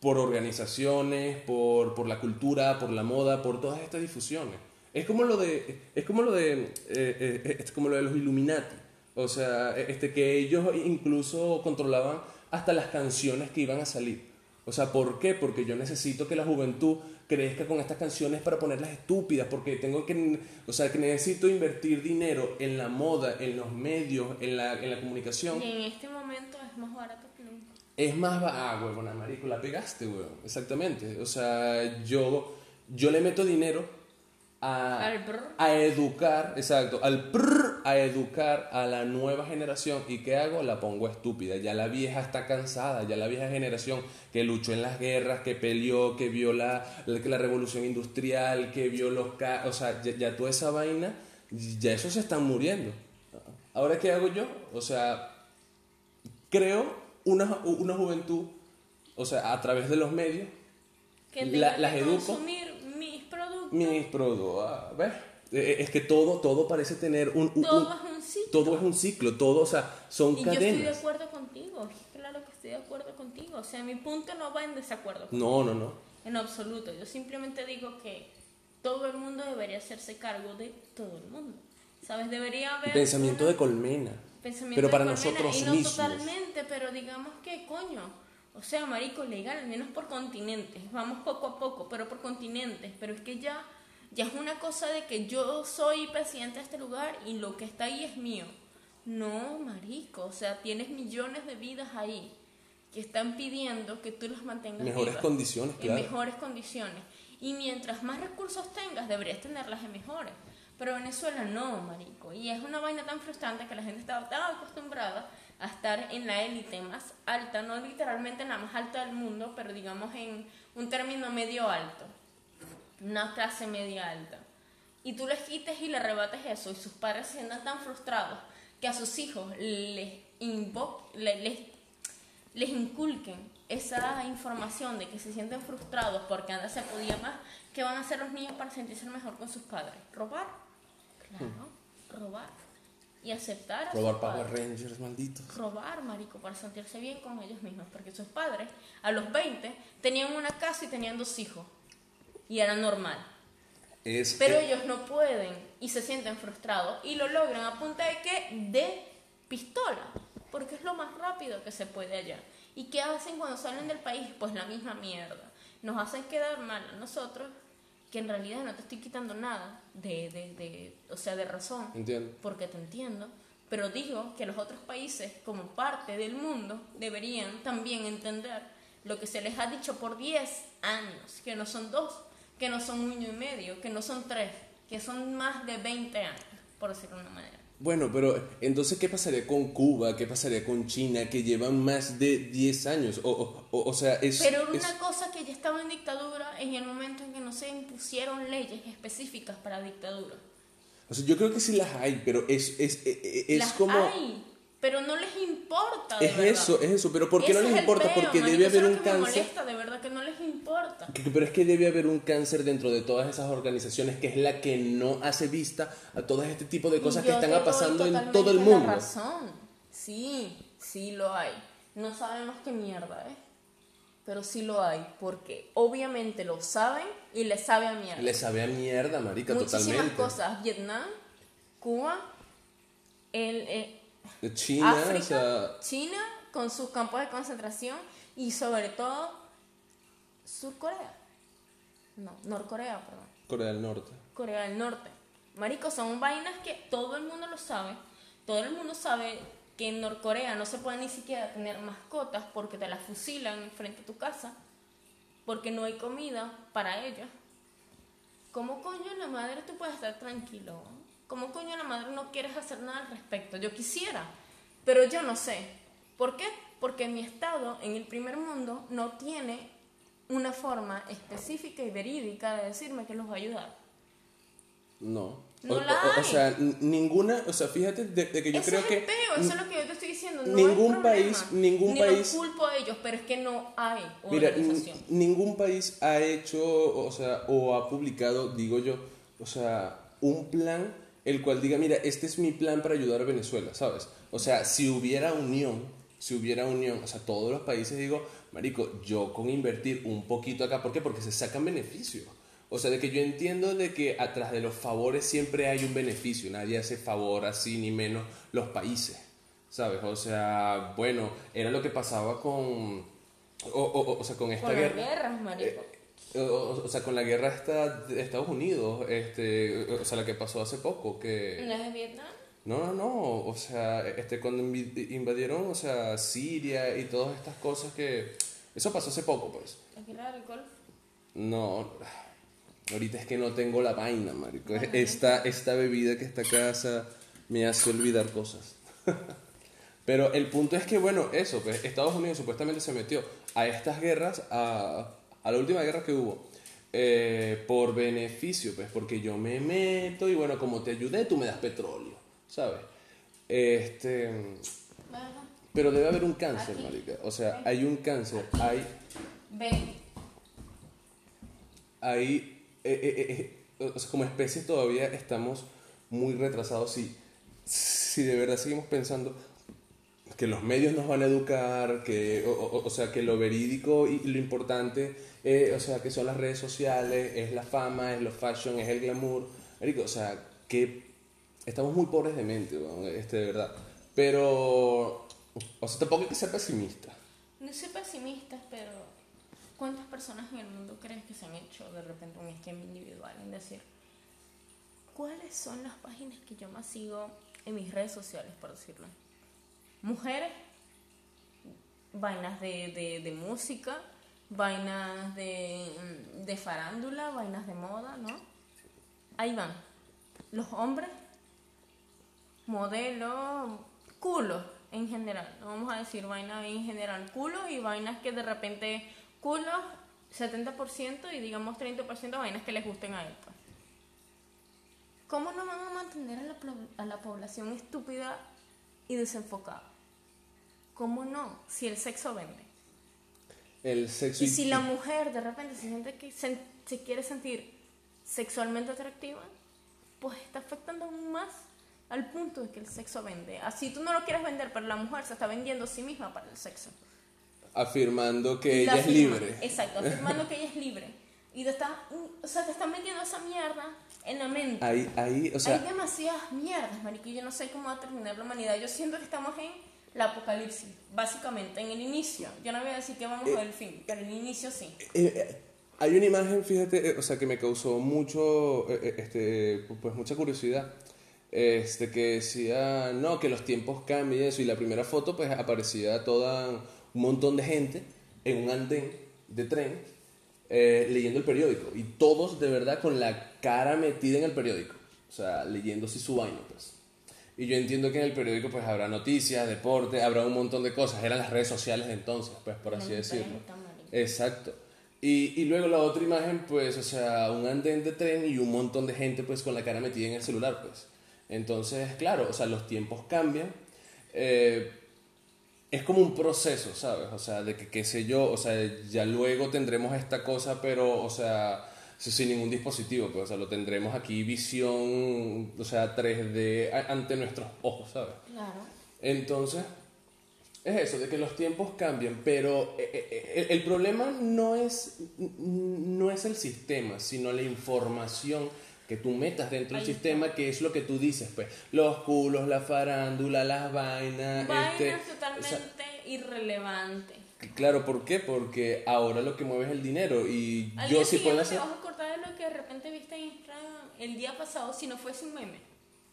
por organizaciones, por, por la cultura, por la moda, por todas estas difusiones. Es como lo de, es como lo de, eh, eh, es como lo de los Illuminati. O sea, este, que ellos incluso controlaban hasta las canciones que iban a salir. O sea, ¿por qué? Porque yo necesito que la juventud crezca con estas canciones para ponerlas estúpidas, porque tengo que, o sea, que necesito invertir dinero en la moda, en los medios, en la, en la comunicación. Y en este momento es más barato que nunca. Es más, ah, huevona, marico, la pegaste, huevón, exactamente. O sea, yo, yo le meto dinero a, a educar, exacto, al prr, a educar a la nueva generación. ¿Y qué hago? La pongo estúpida. Ya la vieja está cansada, ya la vieja generación que luchó en las guerras, que peleó, que vio la, la, revolución industrial, que vio los... O sea, ya, ya toda esa vaina, ya esos se están muriendo. Ahora, ¿qué hago yo? O sea, creo una, una juventud, o sea, a través de los medios, Que La- las que educo. consumir mis productos. mis productos, ah, ¿ves? Eh, Es que todo, todo parece tener un... un- Todo un- es un ciclo. todo es un ciclo, todo, o sea, son Y yo estoy de cadenas. acuerdo contigo. Claro que estoy de acuerdo contigo. O sea, mi punto no va en desacuerdo. No, no, no. En absoluto. Yo simplemente digo que todo el mundo debería hacerse cargo de todo el mundo. ¿Sabes? Debería haber. Pensamiento una- de colmena. Pensamiento pero de para colmena, nosotros y no mismos. totalmente, pero digamos que coño. O sea, marico, legal, al menos por continentes. Vamos poco a poco, pero por continentes. Pero es que ya, ya es una cosa de que yo soy presidente de este lugar y lo que está ahí es mío. No, marico, o sea, tienes millones de vidas ahí que están pidiendo que tú las mantengas Mejores vivas condiciones, en mejores condiciones. Y mientras más recursos tengas, deberías tenerlas en mejores. Pero Venezuela no, marico. Y es una vaina tan frustrante que la gente estaba tan acostumbrada a estar en la élite más alta, no literalmente en la más alta del mundo, pero digamos en un término medio alto, una clase media alta. Y tú les quites y le rebates eso, y sus padres se sientan tan frustrados que a sus hijos les, les les inculquen esa información de que se sienten frustrados porque antes se podía más, ¿qué van a hacer los niños para sentirse mejor con sus padres? ¿Robar? Claro, robar. Y aceptar a Robar sus Power padres. Rangers, malditos. Robar, marico, para sentirse bien con ellos mismos. Porque sus padres, a los 20, tenían una casa y tenían dos hijos. Y era normal. Es, Pero ellos no pueden y se sienten frustrados y lo logran a punta de qué? De pistola, porque es lo más rápido que se puede allá. ¿Y qué hacen cuando salen del país? Pues la misma mierda. Nos hacen quedar mal a nosotros, que en realidad no te estoy quitando nada de, de, de o sea, de razón, Entiendo. porque te entiendo. Pero digo que los otros países, como parte del mundo, deberían también entender lo que se les ha dicho por 10 años, que no son dos, que no son un año y medio, que no son tres, que son más de 20 años, por decirlo de una manera. Bueno, pero entonces, ¿qué pasaría con Cuba? ¿Qué pasaría con China? Que llevan más de 10 años. O, o, o- o sea, es... Pero era es- una cosa que ya estaba en dictadura en el momento en que no se impusieron leyes específicas para dictadura. o sea, yo creo que sí las hay, pero es, es, es, es Las como... hay, pero no les importa. de Es verdad. eso, es eso. Pero ¿por qué Ese no es les importa? peo, Porque debe haber un cáncer. Importa. Pero es que debe haber un cáncer dentro de todas esas organizaciones que es la que no hace vista a todo este tipo de cosas que están pasando en todo el la mundo. razón. Sí, sí lo hay. No sabemos qué mierda, ¿eh? Pero sí lo hay, porque obviamente lo saben y les sabe a mierda. Le sabe a mierda, marica, Muchísimas totalmente. cosas. Vietnam, Cuba, el, eh, China, África, o sea, China con sus campos de concentración y sobre todo Sur Corea. No, Norcorea, perdón. Corea del Norte. Corea del Norte. Marico, son vainas que todo el mundo lo sabe. Todo el mundo sabe que en Norcorea no se puede ni siquiera tener mascotas porque te las fusilan frente a tu casa, porque no hay comida para ellas. ¿Cómo coño la madre tú puedes estar tranquilo? ¿Cómo coño la madre no quieres hacer nada al respecto? Yo quisiera, pero yo no sé. ¿Por qué? Porque mi estado en el primer mundo no tiene una forma específica y verídica de decirme que los va a ayudar. No. No o, la o- sea, ninguna, o sea, fíjate de, de que yo Eso creo es que peo, eso es lo que yo te estoy diciendo. No ningún hay país- ningún Ni país- culpo a ellos, pero es que no hay Mira, organización. n- ningún país ha hecho, o sea, o ha publicado, digo yo, o sea, un plan el cual diga, mira, este es mi plan para ayudar a Venezuela, ¿sabes? O sea, si hubiera unión, si hubiera unión, o sea, todos los países digo, marico, yo con invertir un poquito acá, ¿por qué? Porque se sacan beneficios. O sea, de que yo entiendo de que atrás de los favores siempre hay un beneficio, nadie hace favor así ni menos los países. ¿Sabes? O sea, bueno, era lo que pasaba con. O, o- o sea, con esta Con guerra. guerras, marico. O, o- o sea, con la guerra esta de Estados Unidos, este, o sea, la que pasó hace poco, que... ¿No es de Vietnam? No, no, no, o sea, este, cuando invadieron, o sea, Siria y todas estas cosas que... Eso pasó hace poco, pues. Aquí del golf. No, ahorita es que no tengo la vaina, marico. Bueno, Esta, esta bebida que está acá me hace olvidar cosas. [LAUGHS] Pero el punto es que, bueno, eso, pues Estados Unidos supuestamente se metió a estas guerras, a, a la última guerra que hubo, eh, por beneficio, pues porque yo me meto y bueno, como te ayudé, tú me das petróleo, ¿sabes? Este, pero debe haber un cáncer, Aquí. marica. O sea, hay un cáncer, hay Ven. ahí, eh, eh, eh, eh, o sea, como especie todavía estamos muy retrasados. Si, si de verdad seguimos pensando que los medios nos van a educar, que, o, o- o sea, que lo verídico y lo importante, eh, o sea, que son las redes sociales, es la fama, es lo fashion, es el glamour. Marico, o sea, que estamos muy pobres de mente, este, de verdad. Pero, o sea, tampoco hay que ser pesimista. No soy pesimista, pero ¿cuántas personas en el mundo crees que se han hecho de repente un esquema individual? En decir, ¿cuáles son las páginas que yo más sigo en mis redes sociales, por decirlo? Mujeres, vainas de, de, de música, vainas de, de farándula, vainas de moda, ¿no? Ahí van. Los hombres, modelos, culos en general. No vamos a decir vainas en general, culos y vainas que de repente, culos 70% y digamos 30% vainas que les gusten a él. pues. ¿Cómo no van a mantener a la, a la población estúpida y desenfocada? ¿Cómo no? Si el sexo vende. El sexo Y si la mujer de repente se siente que se, se quiere sentir sexualmente atractiva, pues está afectando aún más al punto de que el sexo vende. Así tú no lo quieres vender, pero la mujer se está vendiendo a sí misma para el sexo. afirmando que ella es afirma. libre. Exacto, [LAUGHS] afirmando que ella es libre. Y te está, o sea, te están metiendo esa mierda en la mente. Ahí, ahí, o sea, Hay demasiadas mierdas, marico, yo no sé cómo va a terminar la humanidad. Yo siento que estamos en la apocalipsis, básicamente, en el inicio. Yo no voy a decir que vamos a ver el fin, pero en el inicio sí. eh, eh, hay una imagen, fíjate, eh, o sea, que me causó mucho, eh, eh, este, pues mucha curiosidad. Este, que decía, no, que los tiempos cambian y eso. Y la primera foto, pues aparecía toda un montón de gente en un andén de tren eh, leyendo el periódico. Y todos de verdad con la cara metida en el periódico. O sea, leyendo así su vaina, pues. Y yo entiendo que en el periódico pues habrá noticias, deporte, habrá un montón de cosas. Eran las redes sociales de entonces, pues por así decirlo. Exacto. Y, y luego la otra imagen, pues, o sea, un andén de tren y un montón de gente, pues, con la cara metida en el celular, pues. Entonces, claro, o sea, los tiempos cambian. Eh, es como un proceso, ¿sabes? O sea, de que, qué sé yo, o sea, ya luego tendremos esta cosa, pero, o sea, si- sin ningún dispositivo, pues, o sea, lo tendremos aquí visión, o sea, 3D a- ante nuestros ojos, ¿sabes? Claro. Entonces, es eso, de que los tiempos cambian, pero eh, eh, el problema no es, no es el sistema, sino la información que tú metas dentro del sistema, que es lo que tú dices, pues, los culos, la farándula, las vainas, Vainas este, totalmente o sea, irrelevantes. claro, ¿por qué? Porque ahora lo que mueve es el dinero y Al yo sí puedo hacer... te vas a acordar de lo que de repente viste en Instagram el día pasado si no fuese un meme.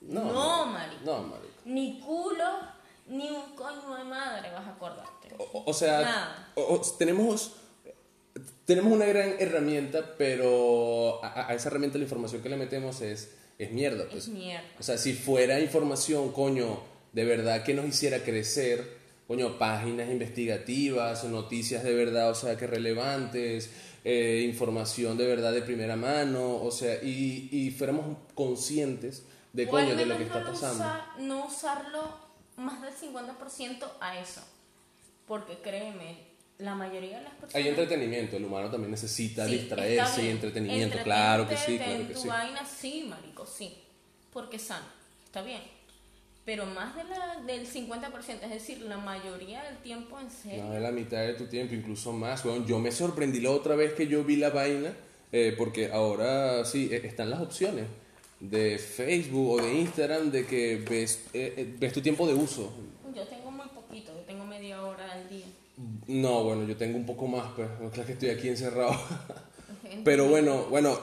No, no marico. No, marico. Ni culo, ni un coño de madre vas a acordarte. O, o sea, Nada. o- tenemos tenemos una gran herramienta, pero a, a esa herramienta la información que le metemos es, es mierda. Pues. Es mierda. O sea, si fuera información, coño, de verdad que nos hiciera crecer, coño, páginas investigativas, noticias de verdad, o sea, que relevantes, eh, información de verdad de primera mano, o sea, y, y fuéramos conscientes de, O coño, de lo que está no pasando. usa- no usarlo más del 50% a eso. Porque créeme, la mayoría de las personas... Hay entretenimiento, el humano también necesita Sí, distraerse y entretenimiento, claro que sí, claro en que tu sí. vaina, sí, marico, sí. Porque es sano, está bien. Pero más de la, del 50%, es decir, la mayoría del tiempo en serio. Más de la mitad de tu tiempo, incluso más. Yo me sorprendí la otra vez que yo vi la vaina, eh, porque ahora sí, eh, están las opciones de Facebook o de Instagram de que ves, eh, eh, ves tu tiempo de uso. Yo tengo muy poquito, yo tengo media hora al día. No, bueno, yo tengo un poco más, pues, claro que estoy aquí encerrado. Pero bueno, bueno,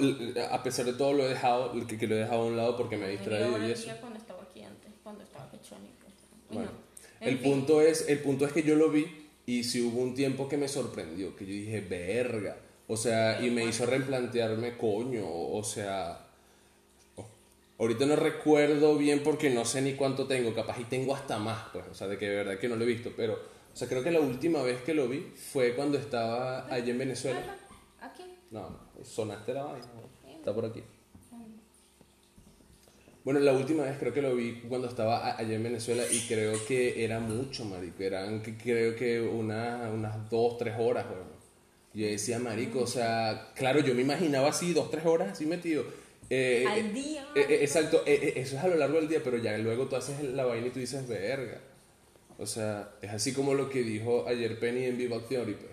a pesar de todo lo he dejado, que, que lo he dejado a un lado porque me media distraído y eso. cuando estaba aquí antes, cuando estaba pues. Y Bueno, no. En el fin, punto es, el punto es que yo lo vi y sí hubo un tiempo que me sorprendió, que yo dije, verga. O sea, y me hizo replantearme, coño, o sea, ahorita no recuerdo bien porque no sé ni cuánto tengo, capaz y tengo hasta más, pues, o sea, de que de verdad que no lo he visto, pero, o sea, creo que la última vez que lo vi fue cuando estaba allá en Venezuela. Aquí. No, no, sonaste la vaina, está por aquí. Bueno, la última vez creo que lo vi cuando estaba allá en Venezuela y creo que era mucho, marico. Eran creo que una- unas dos, tres horas, weón. Yo decía, marico, o sea, claro, yo me imaginaba así, dos, tres horas así metido. Eh, Al eh, día, eh, eh, exacto, eh, eh, eso es a lo largo del día, pero ya luego tú haces la vaina y tú dices, verga. O sea, es así como lo que dijo ayer Penny en Viva Theory, pues.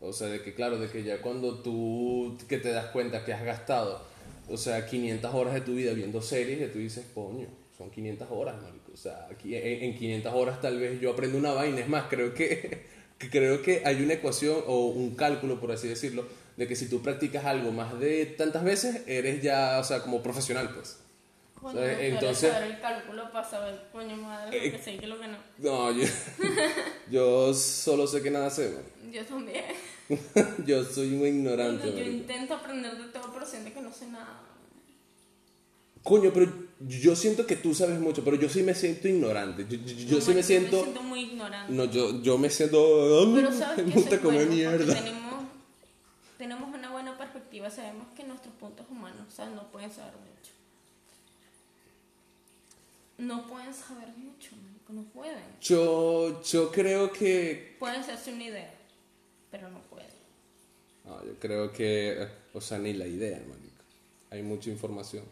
O sea, de que claro, de que ya cuando tú que te das cuenta que has gastado, o sea, 500 horas de tu vida viendo series, y tú dices, coño, son 500 horas, marico. O sea, aquí en, en 500 horas tal vez yo aprendo una vaina. Es más, creo que, [LAUGHS] que creo que hay una ecuación o un cálculo, por así decirlo, de que si tú practicas algo más de tantas veces, eres ya, o sea, como profesional, pues. Coño, entonces... saber el cálculo para saber, coño madre, Eh, lo que sé y que lo que no. No, yo, [LAUGHS] yo solo sé que nada sé, man. Yo también. [LAUGHS] Yo soy un ignorante, Coño, yo marico. intento aprender de todo, pero siento que no sé nada. Coño, pero yo siento que tú sabes mucho, pero yo sí me siento ignorante. Yo, yo- yo No, sí me siento... Me siento muy ignorante. No, yo, yo me siento... Pero sabes me que gusta comer bueno, mierda. tenemos, tenemos una buena perspectiva, sabemos que nuestros puntos humanos, o sea, no pueden saber mucho. No pueden saber mucho, no pueden. Yo, yo creo que... Pueden hacerse una idea, pero no pueden. No, yo creo que... O sea, ni la idea, marico. Hay mucha información.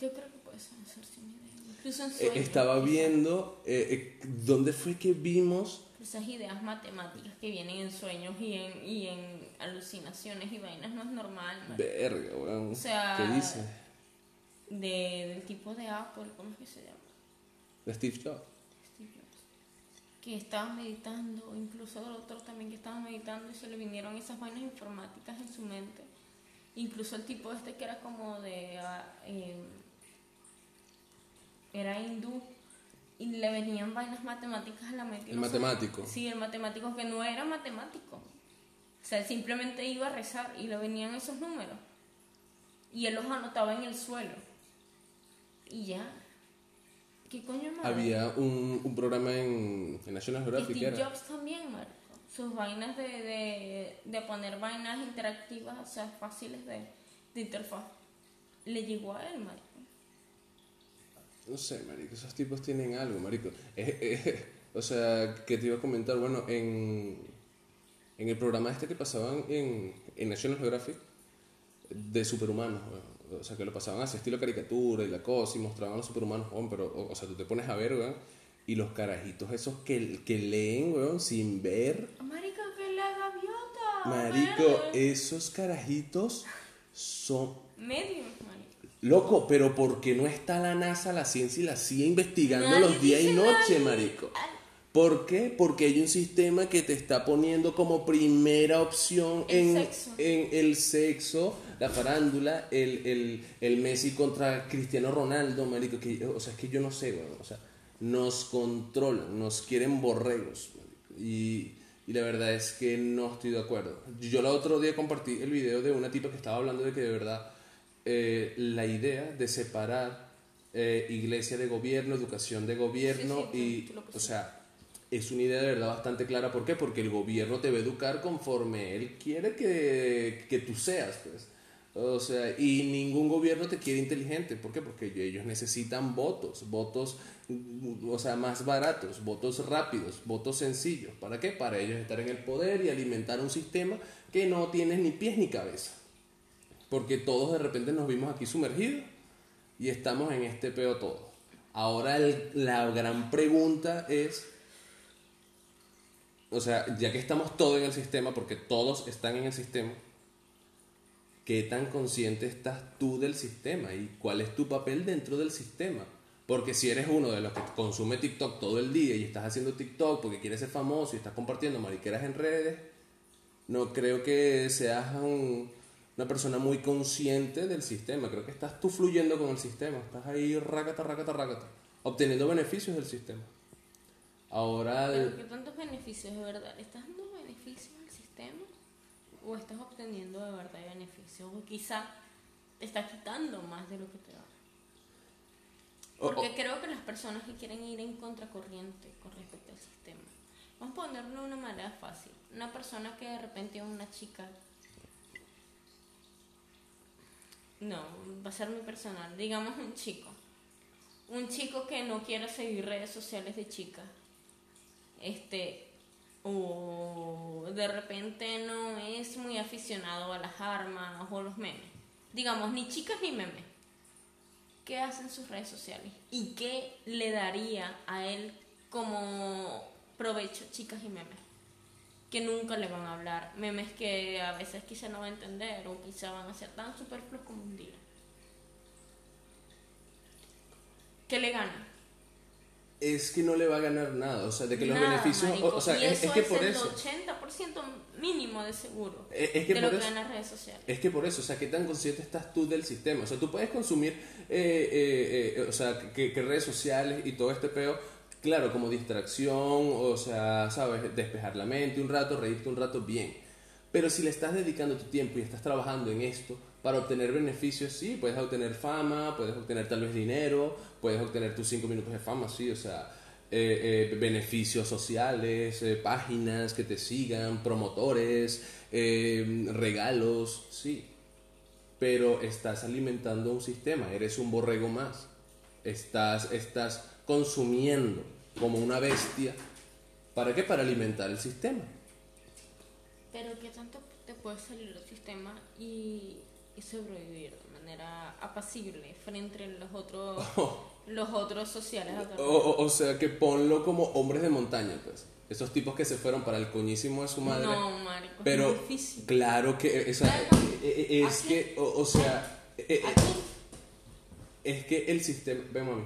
Yo creo que pueden hacerse una idea. Incluso en Eh, sueños, estaba viendo... eh, eh, ¿Dónde fue que vimos? Esas ideas matemáticas que vienen en sueños y en, y en alucinaciones y vainas no es normal, marico. Verga, weón. O sea, ¿Qué dice? De, del tipo de Apple, ¿cómo es que se llama? De Steve Jobs. Steve Jobs, que estaba meditando, incluso el otro también que estaba meditando y se le vinieron esas vainas informáticas en su mente. Incluso el tipo este que era como de... eh, era hindú y le venían vainas matemáticas a la mente. El no sabía- matemático. Sí, el matemático que no era matemático. O sea, él simplemente iba a rezar y le venían esos números. Y él los anotaba en el suelo. Y ya. ¿Qué coño madre? Había un, un programa en, en National Y Geographic, Steve. Jobs también, Marco. Sus vainas de, de, de poner vainas interactivas, o sea, fáciles de, de interfaz. Le llegó a él, Marco. No sé, marico, esos tipos tienen algo, marico. Eh, eh, o sea, que te iba a comentar, bueno, en, en el programa este que pasaban en, en National Geographic de superhumanos, weón. O sea, que lo pasaban así, estilo caricatura y la cosa, y mostraban a los superhumanos, weón, pero, o, o sea, tú te pones a ver, weón, y los carajitos esos que, que leen, weón, sin ver, Marico, que la gaviota. marico, verde. esos carajitos son Medio, marico. Loco, pero ¿por qué no está la NASA, la ciencia y la CIA investigando Nadie los días y noche, nadie. marico? ¿Por qué? Porque hay un sistema que te está poniendo como primera opción El en, en el sexo, la farándula, el, el, el Messi contra Cristiano Ronaldo, marico. Que, o sea, es que yo no sé, weón. O sea, nos controlan, nos quieren borregos. marico. Y, Y la verdad es que no estoy de acuerdo. Yo el otro día compartí el video de una tipa que estaba hablando de que de verdad eh, la idea de separar eh, iglesia de gobierno, educación de gobierno Sí, sí, y, lo o sea, es una idea de verdad bastante clara. ¿Por qué? Porque el gobierno te va a educar conforme él quiere que, que tú seas, pues. O sea, y ningún gobierno te quiere inteligente. ¿Por qué? Porque ellos necesitan votos, votos, mm, o sea, más baratos, votos rápidos, votos sencillos. ¿Para qué? Para ellos estar en el poder y alimentar un sistema que no tiene ni pies ni cabeza. Porque todos de repente nos vimos aquí sumergidos y estamos en este peo todo. Ahora la gran pregunta es, o sea, ya que estamos todos en el sistema, porque todos están en el sistema, ¿qué tan consciente estás tú del sistema y cuál es tu papel dentro del sistema? Porque si eres uno de los que consume TikTok todo el día y estás haciendo TikTok porque quieres ser famoso y estás compartiendo mariqueras en redes, no creo que seas un- una persona muy consciente del sistema. Creo que estás tú fluyendo con el sistema. Estás ahí racata, racata, racata, obteniendo beneficios del sistema. Ahora, ¿qué tantos beneficios de verdad? ¿Le ¿Estás dando beneficios al sistema? ¿O estás obteniendo de verdad beneficios? O quizá te está quitando más de lo que te da. Porque creo que las personas que quieren ir en contracorriente con respecto al sistema, vamos a ponerlo de una manera fácil. Una persona que de repente es una chica, no, va a ser muy personal, digamos un chico, un chico que no quiere seguir redes sociales de chicas, este, o de repente no es muy aficionado a las armas o los memes, digamos, ni chicas ni memes. Qué hacen sus redes sociales y qué le daría a él como provecho chicas y memes que nunca le van a hablar. Memes que a veces quizá no va a entender o quizá van a ser tan superfluos como un día. ¿qué le gana? Es que no le va a ganar nada. O sea, de que los beneficios. marico. O, o sea, y es, eso es que es por el eso. 80% mínimo de seguro Es, es que de por lo que eso. ganan las redes sociales Es que por eso, o sea, ¿qué tan consciente estás tú del sistema? O sea, tú puedes consumir, eh, eh, eh, o sea, que, que redes sociales y todo este peo, claro, como distracción, o sea, ¿sabes? Despejar la mente un rato, reírte un rato, bien. Pero si le estás dedicando tu tiempo y estás trabajando en esto para obtener beneficios, sí, puedes obtener fama, puedes obtener tal vez dinero, puedes obtener tus cinco minutos de fama, sí, o sea, eh, eh, beneficios sociales, eh, páginas que te sigan, promotores, regalos, sí. Pero estás alimentando un sistema, eres un borrego más. Estás, estás consumiendo como una bestia. ¿Para qué? Para alimentar el sistema. Pero ¿qué tanto te puede salir del sistema y, y sobrevivir de manera apacible frente a los otros, [LAUGHS] los otros sociales? O, o- o sea, que ponlo como hombres de montaña, pues. Esos tipos que se fueron para el coñísimo de su madre. No, marico, es pero muy difícil. claro que, o sea, Claro. eh, eh, es Aquí. que, o, o sea, eh, eh, es que el sistema, ven mami,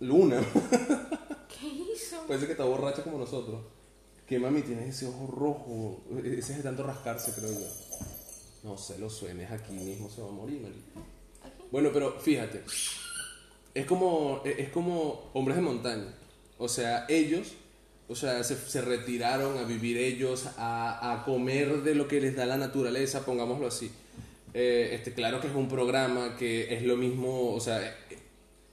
Luna, [LAUGHS] ¿qué hizo? parece que está borracha como nosotros. Que mami tienes ese ojo rojo, ese es de tanto rascarse, creo yo. No sé, lo suenes aquí mismo, se va a morir, marico. Bueno, pero fíjate, es como, es como hombres de montaña. O sea, ellos, o sea, se, se retiraron a vivir ellos, a, a comer de lo que les da la naturaleza, pongámoslo así. Eh, este, claro que es un programa que es lo mismo, o sea,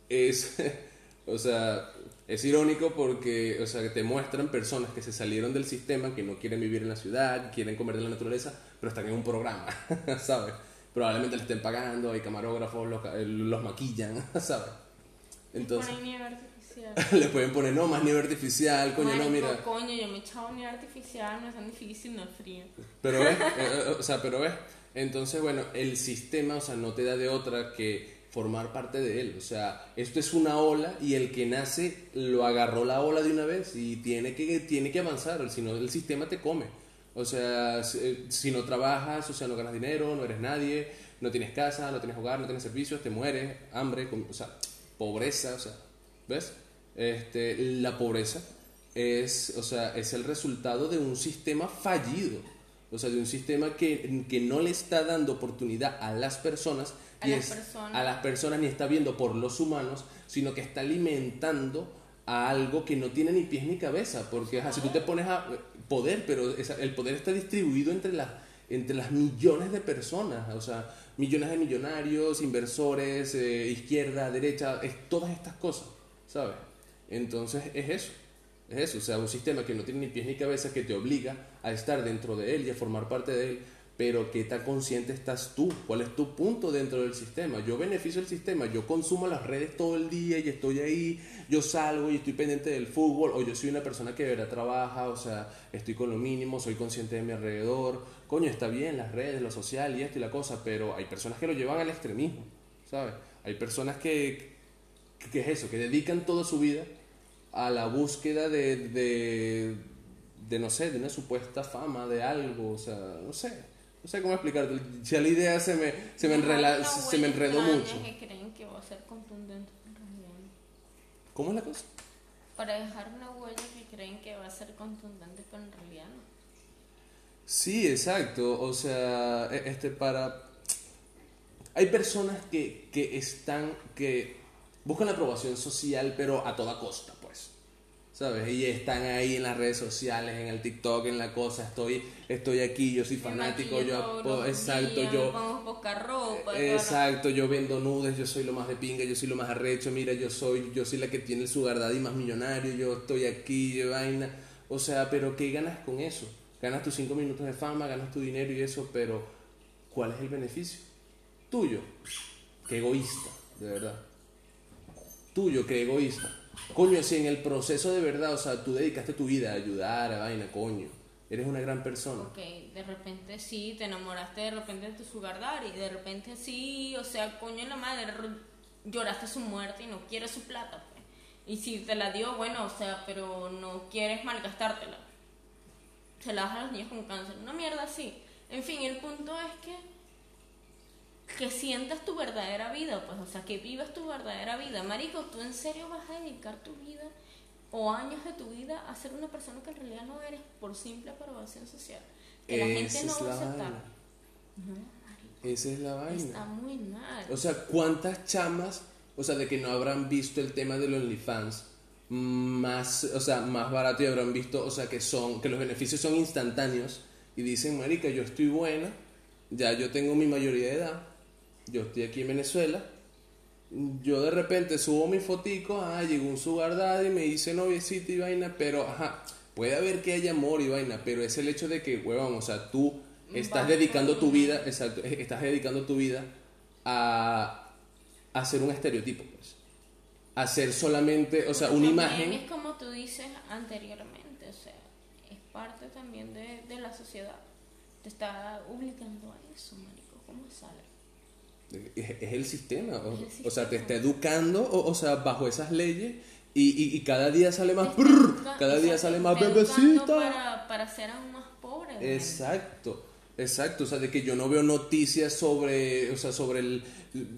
es, [LAUGHS] o sea, es irónico porque, o sea, que te muestran personas que se salieron del sistema, que no quieren vivir en la ciudad, quieren comer de la naturaleza, pero están en un programa, [LAUGHS] ¿sabes? Probablemente le estén pagando, hay camarógrafos, los, ca- los maquillan, [LAUGHS] ¿sabes? Entonces, Ponen nieve artificial. [LAUGHS] le pueden poner, no, más nieve artificial, coño, no, Marico, mira. coño, yo me he echado nieve artificial, no es tan difícil, no es frío. Pero ves, eh, eh, o sea, pero ves, entonces, bueno, el sistema, o sea, no te da de otra que formar parte de él. O sea, esto es una ola y el que nace lo agarró la ola de una vez y tiene que, tiene que avanzar, si no el sistema te come. O sea, si, eh, no trabajas, o sea, no ganas dinero, no eres nadie, no tienes casa, no tienes hogar, no tienes servicios, te mueres, hambre, o sea, pobreza, o sea, ¿ves? Este, la pobreza es, o sea, es el resultado de un sistema fallido. O sea, de un sistema que, que no le está dando oportunidad a las personas, A y las es- personas. a las personas ni está viendo por los humanos, sino que está alimentando a algo que no tiene ni pies ni cabeza, porque así tú te pones a poder, pero esa- el poder está distribuido entre las, entre las millones de personas, o sea, millones de millonarios, inversores, eh, izquierda, derecha, es todas estas cosas, ¿sabes? Entonces es eso, es eso, o sea, un sistema que no tiene ni pies ni cabeza, que te obliga a estar dentro de él y a formar parte de él, pero qué tan consciente estás tú, cuál es tu punto dentro del sistema. Yo beneficio el sistema, yo consumo las redes todo el día y estoy ahí, yo salgo y estoy pendiente del fútbol, o yo soy una persona que de verdad trabaja, o sea, estoy con lo mínimo, soy consciente de mi alrededor. Coño, está bien las redes, lo social y esto y la cosa, pero hay personas que lo llevan al extremismo, ¿sabes? Hay personas que, que es eso, que dedican toda su vida a la búsqueda de, de, no sé, de una supuesta fama, de algo, o sea, no sé, no sé cómo explicarte. Ya la idea se me, se me, enrela- Una se me huella enredó mucho. que creen que va a ser contundente en realidad. ¿Cómo es la cosa? Para dejar una huella que creen que va a ser contundente, pero en realidad no. Sí, exacto. O sea, e- este para. Hay personas que, que están. que buscan la aprobación social, pero a toda costa. ¿Sabes? Y están ahí en las redes sociales, en el TikTok, en la cosa. Estoy, estoy aquí, yo soy fanático, yo. apo- Exacto, días, yo. ropa. Exacto, yo vendo nudes, yo soy lo más de pinga, yo soy lo más arrecho, mira, yo soy, yo soy la que tiene el sugar daddy más millonario, yo estoy aquí, yo vaina. O sea, pero ¿qué ganas con eso? Ganas tus cinco minutos de fama, ganas tu dinero y eso, pero ¿cuál es el beneficio? Tuyo. Qué egoísta, de verdad. Tuyo, qué egoísta. Coño, si en el proceso de verdad, o sea, tú dedicaste tu vida a ayudar, a vaina, coño. Eres una gran persona. Ok, de repente sí, te enamoraste de repente de tu sugar daddy, de repente sí, o sea, coño en la madre, lloraste su muerte y no quieres su plata, pues. Y si te la dio, bueno, o sea, pero no quieres malgastártela. Se la das a los niños con cáncer, una mierda así. En fin, el punto es que que sientas tu verdadera vida, pues, o sea, que vivas tu verdadera vida. Marico, ¿tú en serio vas a dedicar tu vida o años de tu vida a ser una persona que en realidad no eres por simple aprobación social? Que la gente no va a aceptar. No, marico, Esa es la vaina. está muy mal. O sea, ¿cuántas chamas, o sea, de que no habrán visto el tema del OnlyFans más, o sea, más barato y habrán visto, o sea, que son, que los beneficios son instantáneos y dicen, marica, yo estoy buena, ya yo tengo mi mayoría de edad, yo estoy aquí en Venezuela, yo de repente subo mi fotico, ah, llegó un sugar daddy, me dice noviecita y vaina, pero, ajá, puede haber que haya amor y vaina, pero es el hecho de que, huevón, o sea, tú estás dedicando tu vida, exacto, es- [LAUGHS] estás dedicando tu vida a, a ser un estereotipo, pues. A ser solamente, o sea, una imagen. Es como tú dices anteriormente, o sea, es parte también de, de la sociedad. Te está obligando a eso, marico. ¿Cómo sale? Es, el sistema, o, o sea, te está educando, o, o sea, bajo esas leyes, y, y, y cada día sale más, brrr, cada día sale más bebecita. Para, para ser aún más pobre. marico. Exacto, exacto, o sea, de que yo no veo noticias sobre, o sea, sobre el,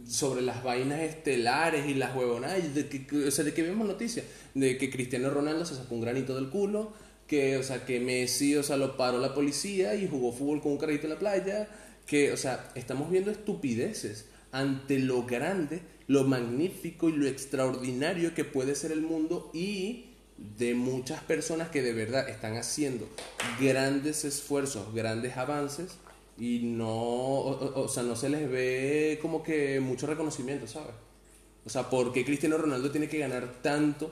sobre las vainas estelares y las huevonadas, de que, que- o sea, de que vemos noticias, de que Cristiano Ronaldo se sacó un granito del culo, que, o sea, que Messi, o sea, lo paró la policía y jugó fútbol con un carrito en la playa, que, o sea, estamos viendo estupideces ante lo grande, lo magnífico y lo extraordinario que puede ser el mundo y de muchas personas que de verdad están haciendo grandes esfuerzos, grandes avances y no, o, sea, no se les ve como que mucho reconocimiento, ¿sabes? O sea, ¿por qué Cristiano Ronaldo tiene que ganar tanto?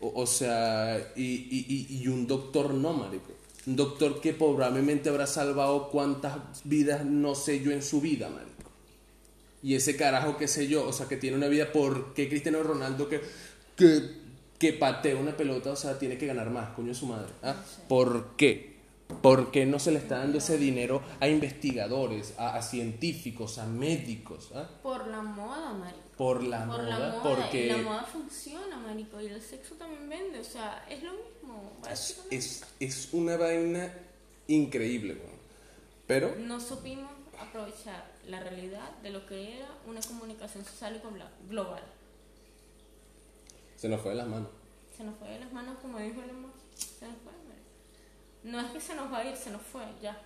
O, sea, y, y, y, y un doctor no, marico. Un doctor que probablemente habrá salvado cuántas vidas, no sé yo, en su vida, marico. Y ese carajo, qué sé yo, o sea, que tiene una vida, ¿por qué Cristiano Ronaldo que, que, que patea una pelota, o sea, tiene que ganar más, coño de su madre? ¿ah? No sé. ¿Por qué? ¿Por qué no se le está dando ese dinero a investigadores, a, a científicos, a médicos? ¿ah? Por la moda, marico. Por la Por moda, la moda. porque Y la moda funciona, marico. Y el sexo también vende. O sea, es lo mismo. es, es, es una vaina increíble, weón. Pero, no supimos aprovechar la realidad de lo que era una comunicación social y global. se nos fue de las manos. Se nos fue de las manos, como dijo el Musk. Se nos fue. No es que se nos va a ir, se nos fue, ya.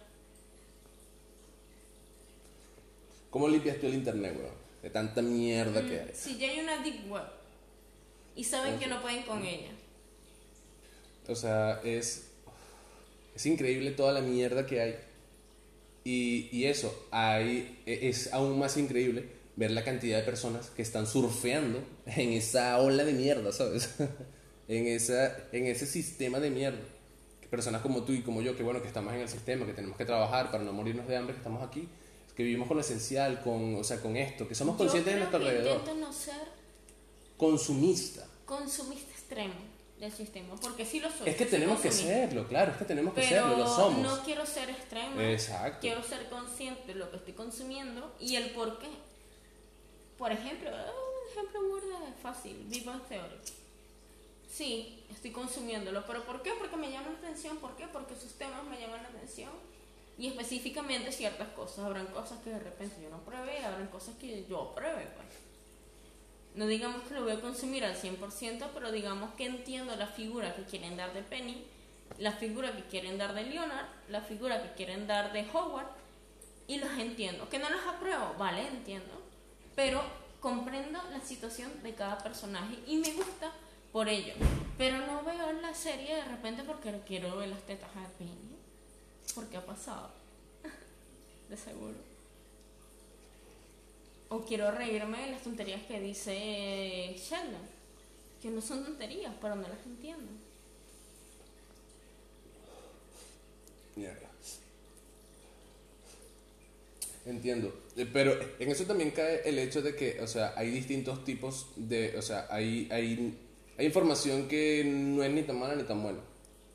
¿Cómo limpias tú el internet, weón? De tanta mierda que hay. Si ya hay una deep web, y saben que no pueden con ella. O sea, es, es increíble toda la mierda que hay. Y, y eso, hay, e, es aún más increíble ver la cantidad de personas que están surfeando en esa ola de mierda, ¿sabes? [LAUGHS] en, esa, en ese sistema de mierda. Personas como tú y como yo, que bueno, que estamos en el sistema, que tenemos que trabajar para no morirnos de hambre, que estamos aquí, que vivimos con lo esencial, con, o sea, con esto, que somos conscientes de nuestro alrededor. Intento no ser consumista. Consumista extremo del sistema, porque sí lo soy. Es que tenemos que serlo, claro, es que tenemos que Pero serlo, lo somos. no quiero ser extremo. Exacto. Quiero ser consciente de lo que estoy consumiendo y el por qué. Por ejemplo, un ejemplo muy fácil, Big Bang Theory. Sí, estoy consumiéndolo, pero ¿por qué? Porque me llama la atención, ¿por qué? Porque sus temas me llaman la atención y específicamente ciertas cosas. Habrán cosas que de repente yo no pruebe, habrán cosas que yo pruebe, pues. No digamos que lo voy a consumir al 100%, pero digamos que entiendo la figura que quieren dar de Penny, la figura que quieren dar de Leonard, la figura que quieren dar de Howard, y los entiendo. Que no los apruebo, vale, entiendo, pero comprendo la situación de cada personaje y me gusta por ello. Pero no veo la serie de repente porque quiero ver las tetas de Penny. Porque ha pasado. [LAUGHS] de seguro o quiero reírme de las tonterías que dice Sheldon, que no son tonterías, pero no las entiendo. Entiendo, eh, pero en eso también cae el hecho de que, o sea, hay distintos tipos de, o sea, hay, hay, hay información que no es ni tan mala ni tan buena.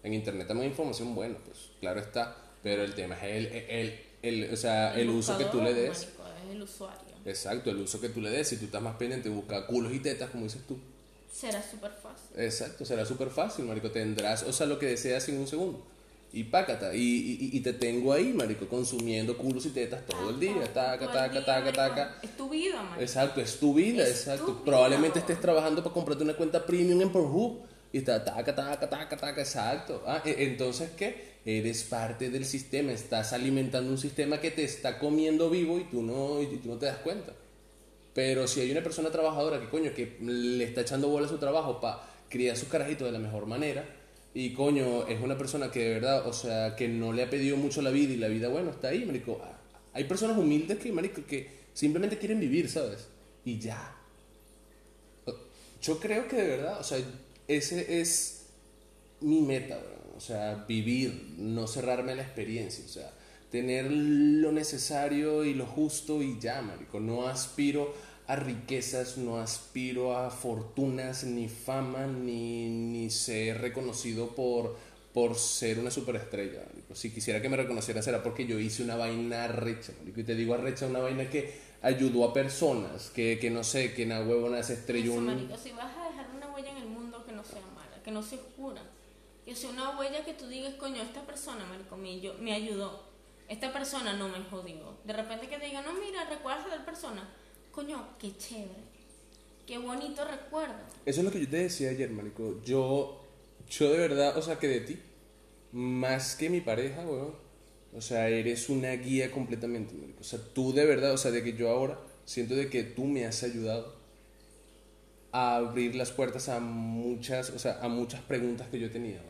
En internet también hay información buena, pues claro está, pero el tema es el, el, el, o sea, el, uso que tú le des. es el usuario. Exacto, el uso que tú le des. Si tú estás más pendiente de buscar culos y tetas, como dices tú. Será súper fácil. Exacto, será súper fácil, marico. Tendrás, o sea, lo que deseas en un segundo. Y pácata. Y, y, y te tengo ahí, marico, consumiendo culos y tetas todo el día. Taca, taca, taca, taca. Es tu vida, marico. Exacto, es tu vida, exacto. Probablemente estés trabajando para comprarte una cuenta premium en Pornhub. Y está taca, taca, taca, taca, exacto. Ah, e, entonces, ¿qué? Eres parte del sistema, estás alimentando un sistema que te está comiendo vivo y tú no, y tú no te das cuenta. Pero si hay una persona trabajadora que, coño, que le está echando bola a su trabajo para criar sus carajitos de la mejor manera, y coño, es una persona que de verdad, o sea, que no le ha pedido mucho la vida y la vida, bueno, está ahí, marico. Hay personas humildes que, marico, que simplemente quieren vivir, ¿sabes? Y ya. Yo creo que de verdad, o sea, ese es mi meta, O sea, vivir, no cerrarme a la experiencia, o sea, tener lo necesario y lo justo y ya, marico. No aspiro a riquezas, no aspiro a fortunas, ni fama, ni, ni ser reconocido por, por ser una superestrella. Marico. Si quisiera que me reconocieran será porque yo hice una vaina recha, marico. Y te digo arrecha, una vaina que ayudó a personas, que, que no sé, que en la huevona se estrelló un... Marico, si vas a dejar una huella en el mundo que no sea mala, que no sea oscura, que sea una huella que tú digas, coño, esta persona, marico, me, yo, me ayudó, esta persona no me jodió. De repente que te digan, no, mira, recuerdas a tal persona, qué chévere, qué bonito recuerdo. Eso es lo que yo te decía ayer, marico, yo, yo de verdad, o sea, que de ti, más que mi pareja, weón, o sea, eres una guía completamente, marico. O sea, tú de verdad, o sea, de que yo ahora siento de que tú me has ayudado a abrir las puertas a muchas, o sea, a muchas preguntas que yo tenía.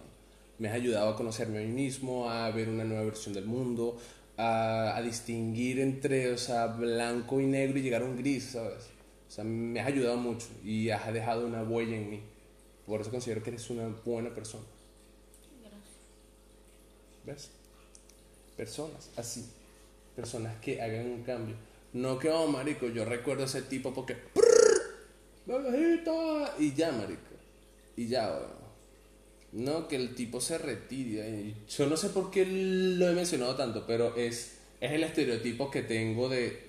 Me has ayudado a conocerme a mí mismo, a ver una nueva versión del mundo, a, a, distinguir entre, o sea, blanco y negro y llegar a un gris, ¿sabes? O sea, me has ayudado mucho y has dejado una huella en mí. Por eso considero que eres una buena persona. Gracias. ¿Ves? personas así, personas que hagan un cambio. No que, oh, marico, yo recuerdo a ese tipo porque, y ya, marico, y ya, no, que el tipo se retire. Yo no sé por qué lo he mencionado tanto, pero es, es el estereotipo que tengo de,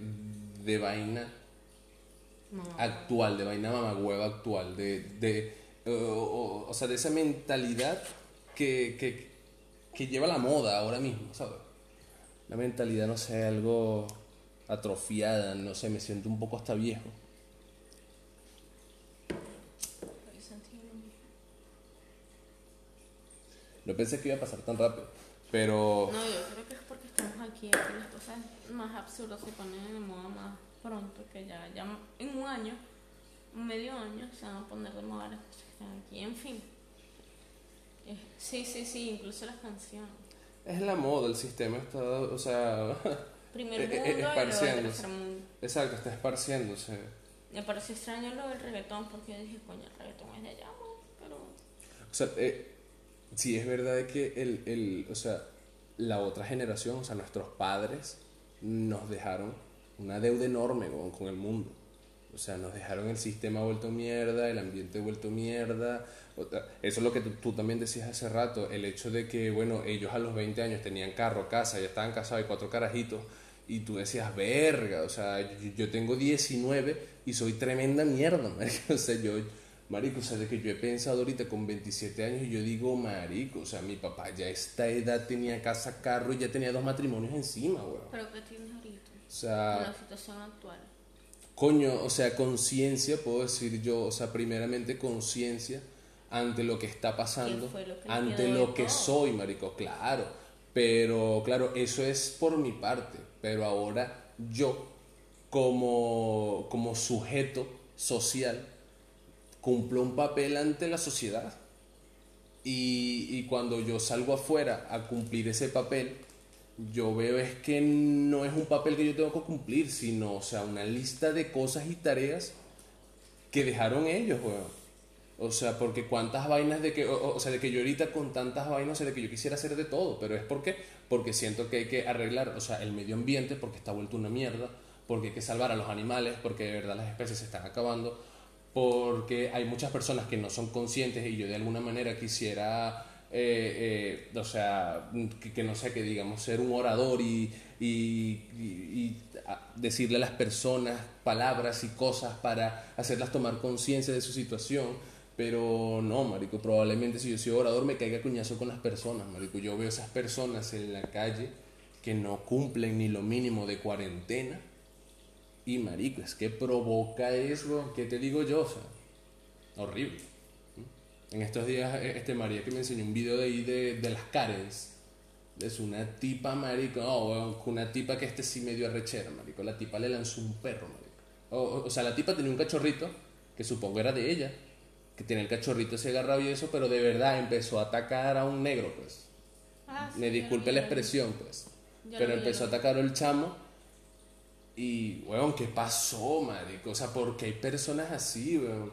de vaina actual, de vaina mamagüeva actual, de, de o, o, sea, de esa mentalidad que, que, que lleva la moda ahora mismo, ¿sabes? la mentalidad, no sé, algo atrofiada, no sé, me siento un poco hasta viejo. No pensé que iba a pasar tan rápido, pero... No, yo creo que es porque estamos aquí, aquí las cosas más absurdas se ponen de moda más pronto, que ya, ya en un año medio año se van a poner de moda las cosas que están aquí, en fin. Eh, sí, sí, sí, incluso las canciones. Es la moda, el sistema está, o sea, [LAUGHS] Primer Eh, mundo eh, y luego esparciéndose. tercer mundo. exacto, está esparciéndose. Me pareció extraño lo del reggaetón porque yo dije, coño, el reggaetón es de allá, pero... O sea, eh, sí es verdad que el, el, o sea, la otra generación, o sea, nuestros padres nos dejaron una deuda enorme con, con el mundo. O sea, nos dejaron el sistema vuelto mierda, el ambiente vuelto mierda. Eso es lo que tú, tú también decías hace rato, el hecho de que, bueno, ellos a los 20 años tenían carro, casa, ya estaban casados y cuatro carajitos, y tú decías, verga, o sea, yo, yo tengo 19 y soy tremenda mierda. [LAUGHS] O sea, yo, marico, o sea, de que yo he pensado ahorita con 27 años y yo digo, marico, o sea, mi papá ya a esta edad tenía casa, carro y ya tenía dos matrimonios encima, weón. ¿Pero qué tienes ahorita? O sea, la situación actual. coño, o sea, conciencia, puedo decir yo, o sea, primeramente conciencia ante lo que está pasando, ¿Qué fue lo que le ante lo que soy, marico, claro. Pero, claro, eso es por mi parte. Pero ahora yo, como, como sujeto social, cumplo un papel ante la sociedad. Y, y cuando yo salgo afuera a cumplir ese papel, yo veo es que no es un papel que yo tengo que cumplir, sino, o sea, una lista de cosas y tareas que dejaron ellos, weón. O sea, porque cuántas vainas de que, o, o sea, de que yo ahorita con tantas vainas, o sea, de que yo quisiera hacer de todo, pero es porque, porque siento que hay que arreglar, o sea, el medio ambiente, porque está vuelto una mierda, porque hay que salvar a los animales, porque de verdad las especies se están acabando, porque hay muchas personas que no son conscientes y yo de alguna manera quisiera, eh, eh, o sea, que, no sé, que digamos, ser un orador y, y, y- decirle a las personas palabras y cosas para hacerlas tomar conciencia de su situación. Pero no, marico, probablemente si yo soy orador me caiga cuñazo con las personas, marico. Yo veo esas personas en la calle que no cumplen ni lo mínimo de cuarentena y marico, es que provoca eso, ¿qué te digo yo? O sea, horrible. En estos días, eh, este María que me enseñó un video de ahí de, de las Karens. Es una tipa, marico. No, weón, una tipa que este sí medio arrechera, marico. La tipa le lanzó un perro, marico. O, o- sea, la tipa tenía un cachorrito, que supongo era de ella, que tenía el cachorrito ese agarrado y eso, pero de verdad empezó a atacar a un negro, pues. Ah, sí, Me disculpe la expresión, pues. Pero empezó a atacar al chamo. Y, weón, ¿qué pasó, marico? O sea, ¿por qué hay personas así, weón?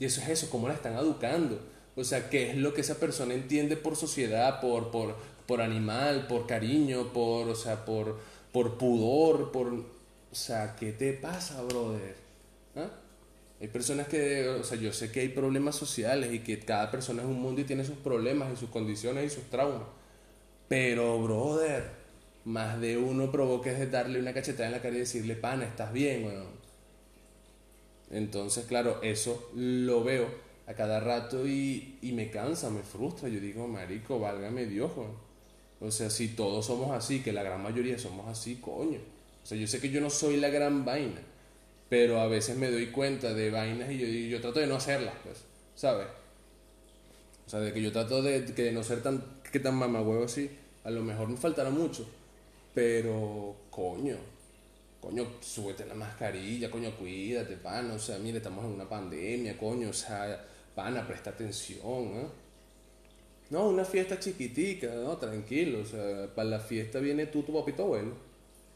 Y eso es eso, ¿cómo la están educando? O sea, ¿qué es lo que esa persona entiende por sociedad, por, por, por animal, por cariño, por, o sea, por, por pudor, por... O sea, ¿qué te pasa, brother? ¿Ah? Hay personas que, o sea, yo sé que hay problemas sociales y que cada persona es un mundo y tiene sus problemas y sus condiciones y sus traumas. Pero, brother, más de uno provoca es de darle una cachetada en la cara y decirle, pana, estás bien, weón. Entonces, claro, eso lo veo a cada rato y, y me cansa, me frustra. Yo digo, marico, válgame Dios. O sea, si todos somos así, que la gran mayoría somos así, coño. O sea, yo sé que yo no soy la gran vaina, pero a veces me doy cuenta de vainas y yo, yo trato de no hacerlas, pues, ¿sabes? O sea, de que yo trato de, que de no ser tan, que tan mamagüevo así. A lo mejor me faltará mucho, pero, coño, coño, súbete la mascarilla, coño, cuídate, pana. O sea, mire, estamos en una pandemia, coño, o sea, pana, presta atención, ¿eh? No, una fiesta chiquitica, no, tranquilo, o sea, para la fiesta viene tú, tu papito abuelo.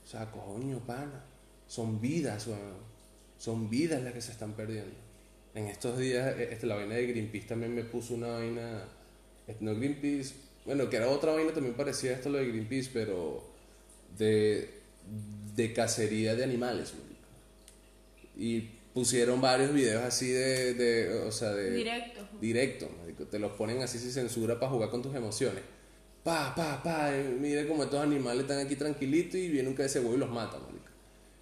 O sea, coño, pana, son vidas, weón. Son vidas las que se están perdiendo. En estos días, eh, este, la vaina de Greenpeace también me puso una vaina, este, no Greenpeace, bueno, que era otra vaina también parecía esto lo de Greenpeace, pero de, de cacería de animales. Y pusieron varios videos así de, de o sea, de... Directo. Directo. Te los ponen así sin censura para jugar con tus emociones. Pa, pa, pa. y mira como estos animales están aquí tranquilitos y viene un huevo y los mata, marico.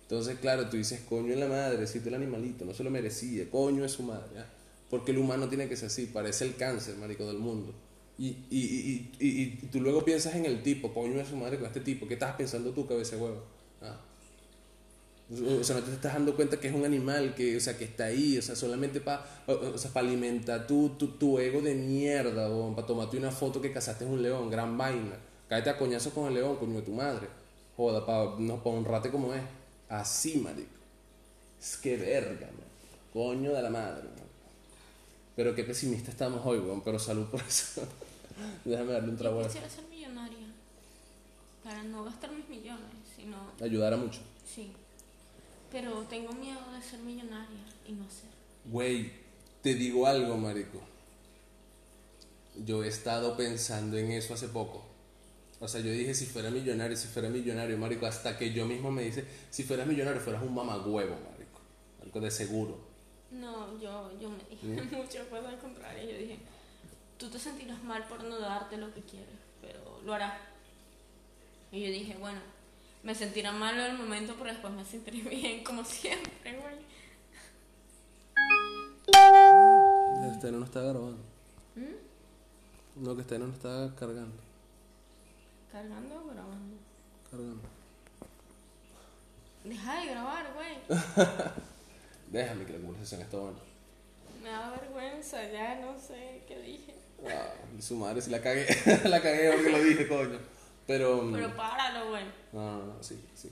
Entonces, claro, tú dices, coño en la madre, si el animalito, no se lo merecía, coño es su madre, ¿ya? Porque el humano tiene que ser así, parece el cáncer, marico, del mundo. Y, y, y, y, tú luego piensas en el tipo, coño es su madre con este tipo, ¿qué estás pensando tú, cabeza de huevo? ¿Ah? O sea, no te estás dando cuenta que es un animal que, o sea, que está ahí, o sea, solamente para o sea, pa alimentar tu, tu, tu ego de mierda, o para tomarte una foto que cazaste un león, gran vaina. Cállate a coñazo con el león, coño de tu madre. Joda, para no, pa honrarte como es. Así, marico. Es que verga, man. Coño de la madre. marico. Pero qué pesimista estamos hoy, weón. Pero salud por eso. [LAUGHS] [LAUGHS] Déjame darle un trago a Yo quisiera ser millonaria. Para no gastar mis millones, sino. Ayudara mucho. Sí. Pero tengo miedo de ser millonaria y no ser. Güey, te digo algo, marico. Yo he estado pensando en eso hace poco. O sea, yo dije, si fuera millonario, si fuera millonario, marico, hasta que yo mismo me dice, si fueras millonario, fueras un mamagüevo, marico. Algo de seguro. No, yo, yo me dije [LAUGHS] muchas cosas al contrario. Yo dije, tú te sentirás mal por no darte lo que quieres, pero lo harás. Y yo dije, bueno, me sentirá mal en el momento, pero después me sentiré [LAUGHS] bien, como siempre, güey. Este no está grabando. ¿Mm? No, que este no está cargando. ¿Cargando o grabando? Cargando. Deja de grabar, güey. [LAUGHS] Déjame que la conversación está buena. Me da vergüenza, ya no sé qué dije. Ah, su madre, si la cagué. [LAUGHS] la cagué porque lo dije, coño. Pero. mm, Pero páralo, güey. No, no, no, sí, sí.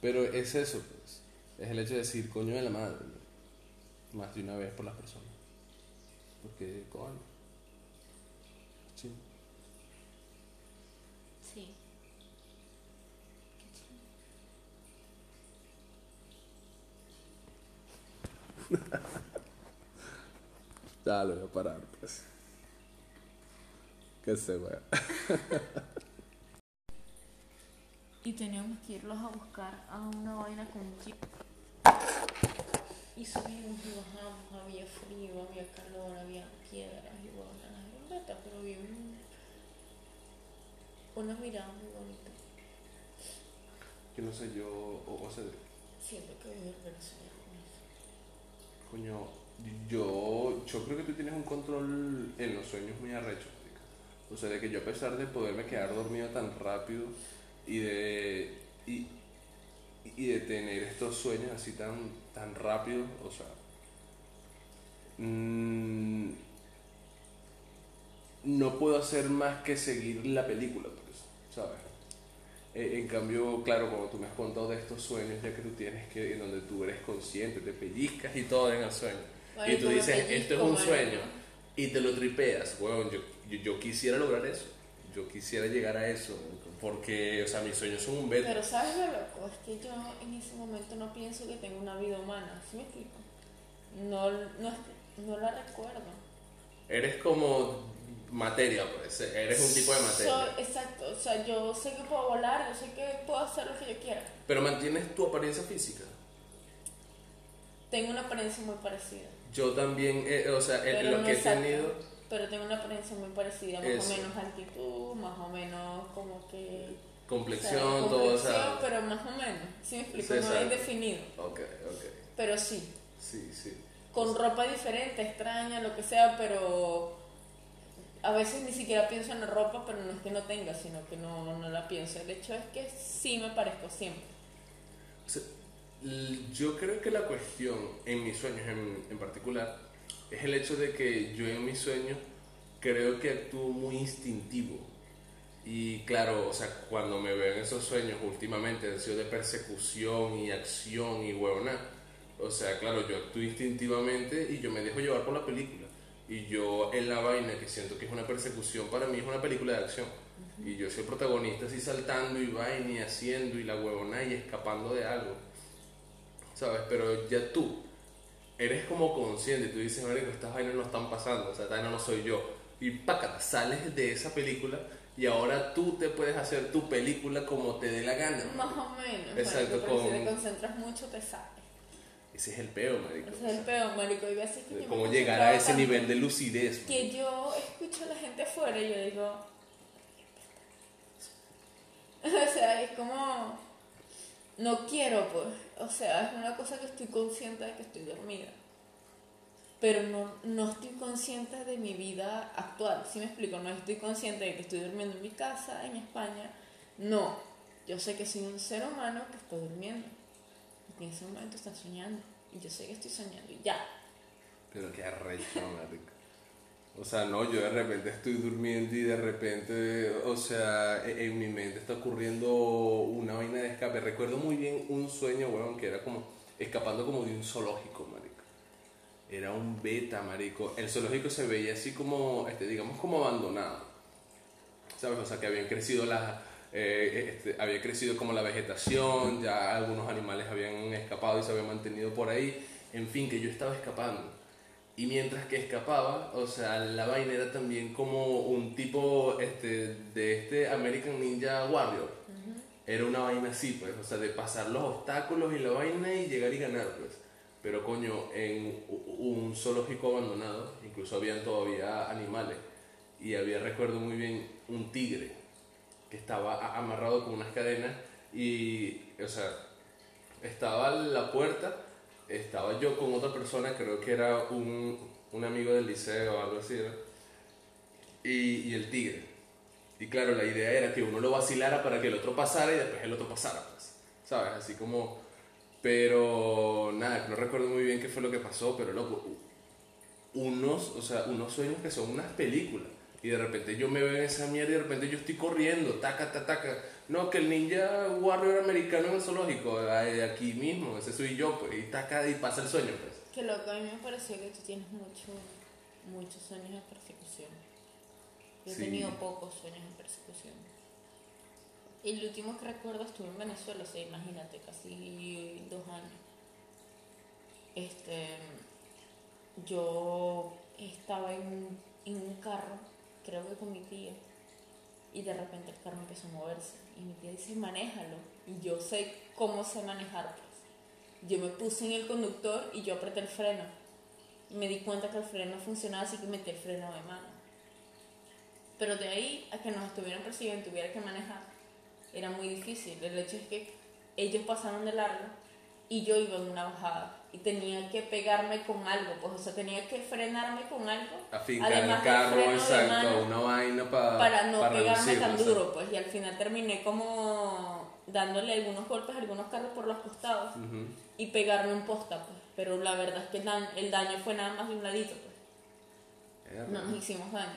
Pero es eso, pues. Es el hecho de decir coño de la madre. ¿no? Más de una vez por las personas. Porque, coño. Sí. Sí. [LAUGHS] Ya lo voy a parar, Que se vea. Y teníamos que irlos a buscar a una vaina con jeep. Y subimos y bajamos, había frío, había calor, había piedras y bueno, era beta, pero bien. Una mirada muy bonita. Que no sé, yo. O, o sea, Siento que vivo en Venezuela con eso. coño. Yo, yo creo que tú tienes un control en los sueños muy arrecho. O sea, de que yo a pesar de poderme quedar dormido tan rápido y de. Y, y de tener estos sueños así tan, tan rápidos, o sea. mm, no puedo hacer más que seguir la película, pues, ¿sabes? Eh, En cambio, claro, cuando tú me has contado de estos sueños, ya que tú tienes que, en donde tú eres consciente, te pellizcas y todo en el sueño. y tú dices, pellizco, esto es un marico. sueño. Y te lo tripeas. Bueno, yo, yo, yo quisiera lograr eso. Yo quisiera llegar a eso. Porque, o sea, mis sueños son un beta. Pero ¿sabes lo loco? Es que yo en ese momento no pienso que tengo una vida humana. ¿Sí me explico? No, no, no la recuerdo. Eres como materia, pues. Eres un tipo de materia. Exacto. O sea, yo sé que puedo volar, yo sé que puedo hacer lo que yo quiera. Pero mantienes tu apariencia física. Tengo una apariencia muy parecida. Yo también, eh, o sea, lo no que he tenido. Pero tengo una apariencia muy parecida, más Eso. o menos altitud, más o menos como que... Complexión, o sea, todo, o complexión, sea. pero más o menos. ¿Sí me explico? No es definido. Ok, ok. Pero sí. Sí, sí. con ropa diferente, extraña, lo que sea, pero a veces ni siquiera pienso en la ropa, pero no es que no tenga, sino que no, no la pienso. El hecho es que sí me parezco siempre. O sea, yo creo que la cuestión en mis sueños en, en particular es el hecho de que yo en mis sueños creo que actúo muy instintivo. Y claro, o sea, cuando me veo en esos sueños últimamente han sido de persecución y acción y huevona. O sea, claro, yo actúo instintivamente y yo me dejo llevar por la película. Y yo en la vaina que siento que es una persecución, para mí es una película de acción. Y yo soy el protagonista así saltando y vaina y haciendo y la huevona y escapando de algo. ¿Sabes? Pero ya tú eres como consciente, tú dices, marico, estas vainas no están pasando, o sea, esta vaina no soy yo. Y pácata, sales de esa película y ahora tú te puedes hacer tu película como te dé la gana. Más o menos. Exacto, marico, pero si con- te concentras mucho te sale. Ese es el peo, marico. Ese es el peor, marico. Y veces que Cómo llegar a ese nivel de lucidez. Que yo escucho a la gente afuera y yo digo... [LAUGHS] O sea, es como... No quiero, pues. O sea, es una cosa que estoy consciente de que estoy dormida. Pero no, no estoy consciente de mi vida actual. ¿Sí me explico? No estoy consciente de que estoy durmiendo en mi casa, en España. No. Yo sé que soy un ser humano que está durmiendo. Y en ese momento está soñando. Y yo sé que estoy soñando. Y ya. Pero qué arrecho. O sea, no, yo de repente estoy durmiendo y de repente, o sea, e- en mi mente está ocurriendo una vaina de escape. Recuerdo muy bien un sueño, weón, que era como escapando como de un zoológico, marico. era un beta, marico. El zoológico se veía así como, este, digamos, como abandonado. ¿Sabes? O sea, que habían crecido las... eh, este, había crecido como la vegetación, ya algunos animales habían escapado y se habían mantenido por ahí. En fin, que yo estaba escapando. Y mientras que escapaba, o sea, la vaina era también como un tipo este, de este American Ninja Warrior. Era una vaina así, pues, o sea, de pasar los obstáculos y la vaina y llegar y ganar, pues. Pero coño, en un zoológico abandonado, incluso habían todavía animales. Y había, recuerdo muy bien, un tigre que estaba amarrado con unas cadenas y, o sea, estaba la puerta, estaba yo con otra persona, creo que era un, un amigo del liceo o algo así, ¿no? y, el tigre. Y claro, la idea era que uno lo vacilara para que el otro pasara y después el otro pasara, pues, ¿sabes? Así como... Pero nada, no recuerdo muy bien qué fue lo que pasó, pero loco, unos, o sea, unos sueños que son unas películas. Y de repente yo me veo en esa mierda y de repente yo estoy corriendo, taca, taca, taca. No, que el ninja warrior americano en el zoológico, aquí mismo, ese soy yo, pues, y taca y pasa el sueño, pues. Que loco, a mí me pareció que tú tienes mucho, muchos sueños de persecución. Yo he tenido pocos sueños de persecución. El último que recuerdo estuve en Venezuela, o sea, imagínate, casi dos años. Este, yo estaba en, en un carro, creo que con mi tía, y de repente el carro empezó a moverse. Y mi tía dice, manéjalo. Y yo sé cómo sé manejar, pues. Yo me puse en el conductor y yo apreté el freno. Y me di cuenta que el freno funcionaba, así que metí el freno de mano. Pero de ahí a que nos estuvieran persiguiendo y tuviera que manejar, era muy difícil. El hecho es que ellos pasaron de largo y yo iba en una bajada y tenía que pegarme con algo, pues, o sea, tenía que frenarme con algo. Afincar además el carro, exacto, una vaina pa- para no pegarme reducirlo, tan duro, pues, y al final terminé como dándole algunos golpes a algunos carros por los costados Ujú. y pegarme un posta, pues. Pero la verdad es que el daño, el daño fue nada más de un ladito, pues. No nos hicimos daño.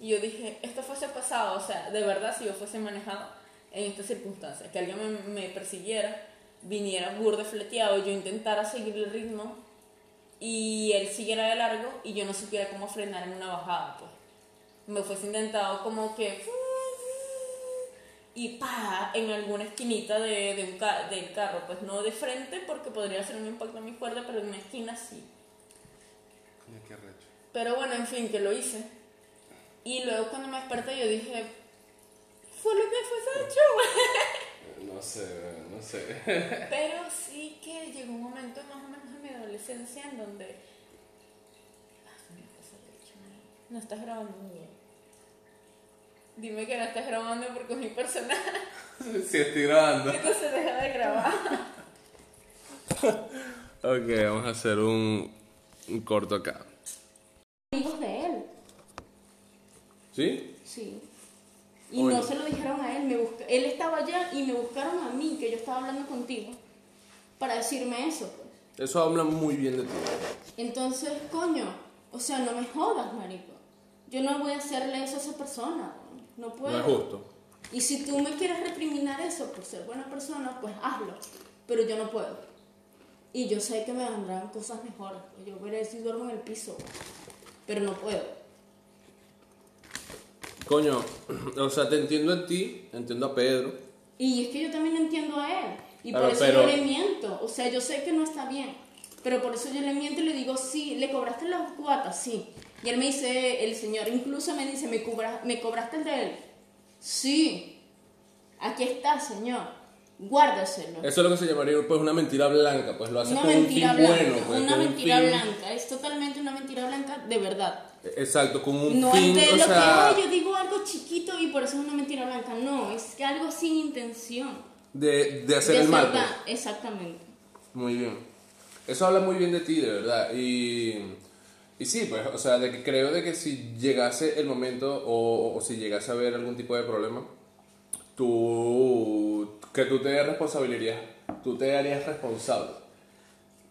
Y yo dije, esto fuese pasado, o sea, de verdad, si yo fuese manejado en estas circunstancias, que alguien me, me persiguiera, viniera burde fleteado, yo intentara seguir el ritmo y él siguiera de largo y yo no supiera cómo frenar en una bajada, pues. Me fuese intentado como que y pa en alguna esquinita de, de un ca- del carro, pues no de frente porque podría ser un impacto muy fuerte, pero en una esquina sí. Qué arrecho. Pero bueno, en fin, que lo hice. Y luego cuando me desperté yo dije, fue lo que fue hecho. [LAUGHS] No sé, no sé. Pero sí que llegó un momento más o menos en mi adolescencia en donde... Ah, ¿no? Estás grabando muy bien. Dime que no estás grabando porque es mi personaje. [LAUGHS] sí, estoy grabando. Entonces deja de grabar. [LAUGHS] Ok, vamos a hacer un, un corto acá. Amigos de él. ¿Sí? Sí. Y Oye. no se lo dijeron a él, me busca- él estaba allá y me buscaron a mí, que yo estaba hablando contigo, para decirme eso. pues. Eso habla muy bien de ti. Entonces, coño, o sea, no me jodas, marico. Yo no voy a hacerle eso a esa persona, no, puedo. No es justo. Y si tú me quieres recriminar eso por ser buena persona, pues hazlo. Pero yo no puedo. Y yo sé que me vendrán cosas mejores. pues Yo veré si duermo en el piso. Pero no puedo. Coño, [CLEARS THROAT] o sea, te entiendo a ti, entiendo a Pedro. Y es que yo también entiendo a él. Y Claro, por eso pero- yo le miento. O sea, yo sé que no está bien. Pero por eso yo le miento y le digo, sí, ¿le cobraste las cuotas? Sí. Y él me dice, el señor incluso me dice, ¿me, cobra- ¿me cobraste el de él? Sí. Aquí está, señor. Guárdaselo. Eso es lo que se llamaría pues una mentira blanca, pues lo haces Una con mentira blanca. bueno, pues una mentira blanca. Es totalmente una mentira blanca de verdad. Exacto, con un No fin, es de o lo sea, que, "Ay, yo digo algo chiquito y por eso es una mentira blanca. No, es que algo sin intención. de, de hacer De el mal. pues. Exactamente. Muy bien. Eso habla muy bien de ti, de verdad. Y, y sí, pues, o sea, de que creo de que si llegase el momento o, o si llegase a haber algún tipo de problema, tú, que tú te responsabilizarías, tú te harías responsable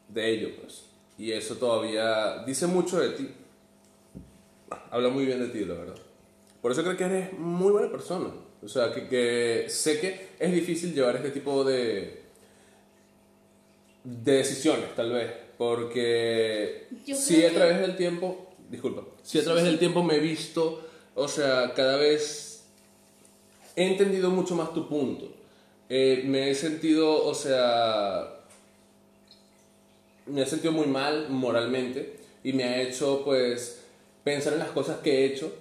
de ello, pues. Y eso todavía dice mucho de ti. Habla muy bien de ti, la verdad. Por eso creo que eres muy buena persona. O sea, que, que sé que es difícil llevar este tipo de, de decisiones, tal vez. Porque creo a que- través del tiempo, disculpa, sí, a través del tiempo me he visto, o sea, cada vez he entendido mucho más tu punto. Eh, me he sentido, o sea, me he sentido muy mal moralmente y me ha hecho, pues, pensar en las cosas que he hecho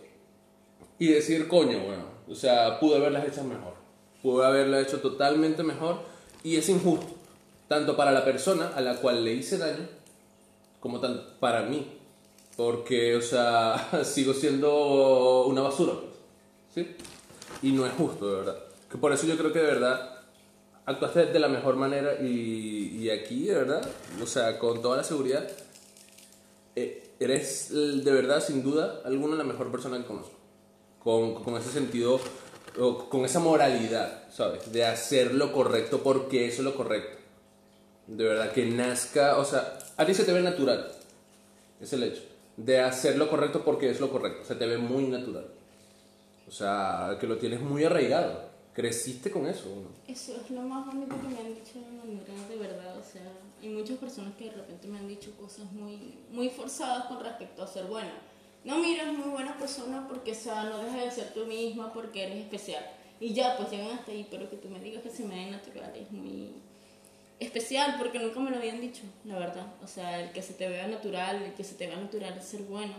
y decir, coño, bueno, o sea, pude haberlas hecho mejor. Pude haberlas hecho totalmente mejor y es injusto, tanto para la persona a la cual le hice daño, como tan para mí. Porque, o sea, [LAUGHS] sigo siendo una basura, ¿sí? Y no es justo, de verdad. Que por eso yo creo que de verdad actuaste de la mejor manera y, y aquí, de verdad, o sea, con toda la seguridad, eh, eres eh, de verdad, sin duda alguna, la mejor persona que conozco. Con, con ese sentido, con esa moralidad, ¿sabes? De hacer lo correcto porque eso es lo correcto. De verdad, que nazca, o sea, a ti se te ve natural. Es el hecho. De hacer lo correcto porque es lo correcto. Se te ve muy natural. O sea, que lo tienes muy arraigado. Creciste con eso. Eso es lo más bonito que me han dicho de manera de verdad. O sea, hay muchas personas que de repente me han dicho cosas muy, muy forzadas con respecto a ser buena. No, mira, es muy buena persona porque, o sea, no dejas de ser tú misma porque eres especial. Y ya, pues llegan hasta ahí, pero que tú me digas que se me ve natural es muy especial porque nunca me lo habían dicho, la verdad. O sea, el que se te vea natural, el que se te vea natural es ser bueno.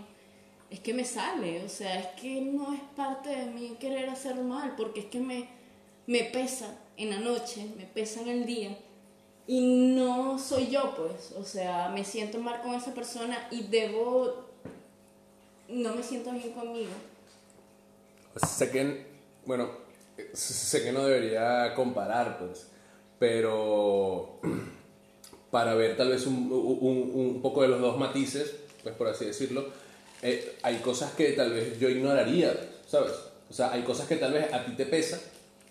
Es que me sale, o sea, es que no es parte de mí querer hacer mal, porque es que me, me pesa en la noche, me pesa en el día y no soy yo, pues. O sea, me siento mal con esa persona y debo. No me siento bien conmigo. Sé que, bueno, sé que no debería comparar, pues, pero [CLEARS THROAT] para ver tal vez un, un, un poco de los dos matices, pues por así decirlo, eh, hay cosas que tal vez yo ignoraría, ¿sabes? O sea, hay cosas que tal vez a ti te pesa,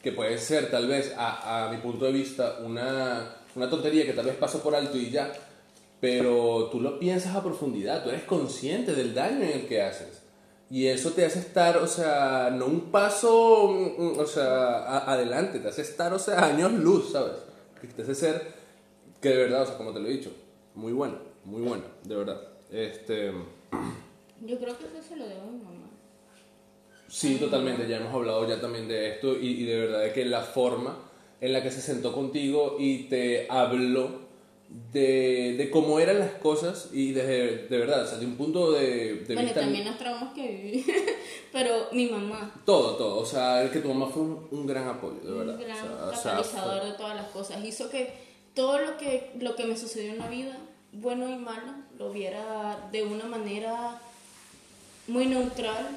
que puede ser tal vez a, a mi punto de vista una, una tontería que tal vez paso por alto y ya, pero tú lo piensas a profundidad, tú eres consciente del daño en el que haces. Y eso te hace estar, o sea, no un paso, mm, o sea, a- adelante, te hace estar, o sea, años luz, ¿sabes? Que te hace ser, que de verdad, o sea, como te lo he dicho, muy bueno, muy bueno, de verdad. Este, [CLEARS THROAT] Yo creo que eso se lo debo a mi mamá. sí, totalmente, ya hemos hablado ya también de esto y, y de verdad de que la forma en la que se sentó contigo y te habló de, de cómo eran las cosas y desde, de verdad, o sea, de un punto de, de bueno, vista... también los traumas que viví. [LAUGHS] Pero mi mamá, Todo, todo. O sea, el que tu mamá fue un, un gran apoyo, de verdad. un gran O sea, o sea, catalizador fue- de todas las cosas. Hizo que todo lo que, lo que me sucedió en la vida, bueno y malo, lo viera de una manera muy neutral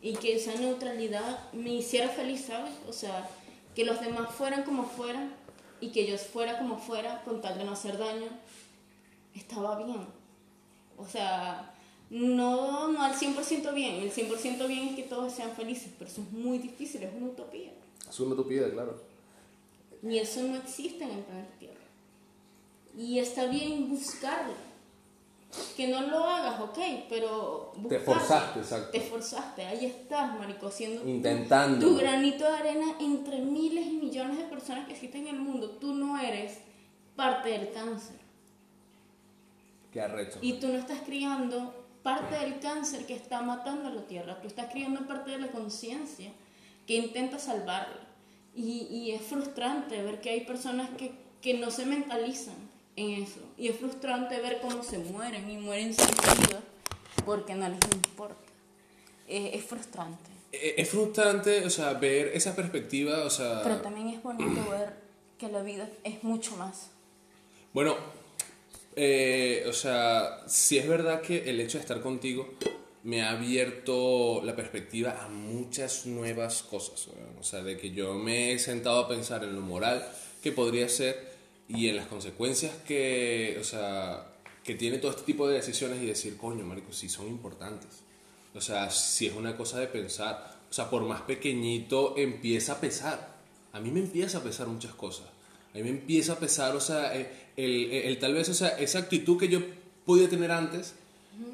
y que esa neutralidad me hiciera feliz, ¿sabes? O sea, que los demás fueran como fueran y que yo fuera como fuera con tal de no hacer daño, estaba bien. O sea, no, no al 100% bien. El 100% bien es que todos sean felices, pero eso es muy difícil, es una utopía. Es una utopía, claro. Y eso no existe en el planeta Tierra. Y está bien buscarlo. Que no lo hagas, ok, pero... Te buscarlo. forzaste, exacto. Te forzaste, ahí estás, marico, haciendo tu- Intentando. tu granito de arena entre miles y millones de personas que existen en el mundo. Tú no eres parte del cáncer. Qué arrecho. Y tú no estás criando parte del cáncer que está matando a la tierra. Tú estás criando parte de la conciencia que intenta salvarla. Y, y es frustrante ver que hay personas que, que no se mentalizan en eso. Y es frustrante ver cómo se mueren y mueren sin vida porque no les importa. Es, es frustrante. Eh, Es frustrante, o sea, ver esa perspectiva, o sea... Pero también es bonito [CLEARS THROAT] ver que la vida es mucho más. Bueno, eh, o sea, sí es verdad que el hecho de estar contigo me ha abierto la perspectiva a muchas nuevas cosas. weón. O sea, de que yo me he sentado a pensar en lo moral que podría ser y en las consecuencias que, o sea, que tiene todo este tipo de decisiones y decir, coño, marico, sí son importantes. O sea, si es una cosa de pensar. O sea, por más pequeñito empieza a pesar. A mí me empieza a pesar muchas cosas. A mí me empieza a pesar, o sea, el, el- el- tal vez, o sea, esa actitud que yo podía tener antes,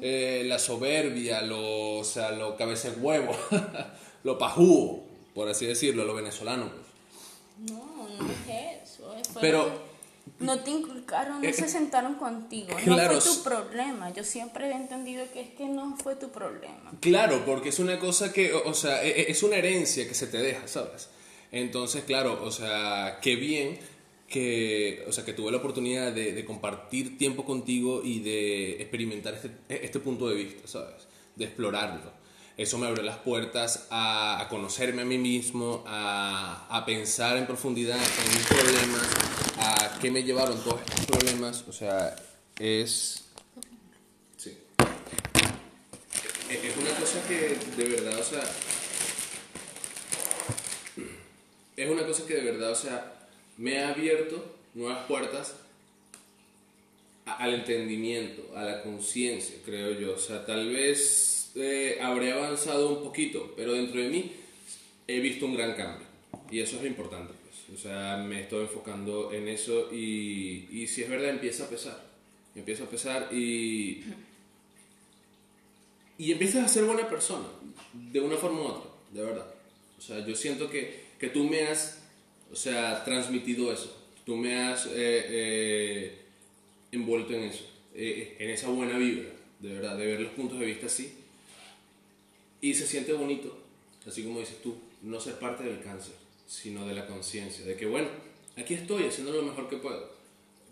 eh, la soberbia, lo, o sea, lo cabeza de huevo, [LAUGHS] lo pajú, por así decirlo, lo venezolano. pues. No, no es eso. Pero- No te inculcaron, no se sentaron contigo. claro, no fue tu problema. Yo siempre he entendido que es que no fue tu problema. Claro, porque es una cosa que, o, o sea, e- e- es una herencia que se te deja, ¿sabes? Entonces, claro, o sea, qué bien que, o sea, que tuve la oportunidad de, de compartir tiempo contigo y de experimentar este, este punto de vista, ¿sabes? De explorarlo. Eso me abrió las puertas a, conocerme a mí mismo, a, a pensar en profundidad en mis problemas, a qué me llevaron todos estos problemas. O sea, es... Sí. Es es una cosa que de verdad, o sea... Es una cosa que de verdad, o sea, me ha abierto nuevas puertas al entendimiento, a la conciencia, creo yo. O sea, tal vez eh, habré avanzado un poquito, pero dentro de mí he visto un gran cambio. Y eso es lo importante, pues. O sea, me estoy enfocando en eso y, y si es verdad, empieza a pesar. Empieza a pesar y... Y empiezas a ser buena persona, de una forma u otra, de verdad. O sea, yo siento que, que tú me has, o sea, transmitido eso. Tú me has eh, eh, envuelto en eso, eh, en esa buena vibra, de verdad, de ver los puntos de vista así. Y se siente bonito, así como dices tú, no ser parte del cáncer, sino de la conciencia, de que bueno, aquí estoy haciendo lo mejor que puedo.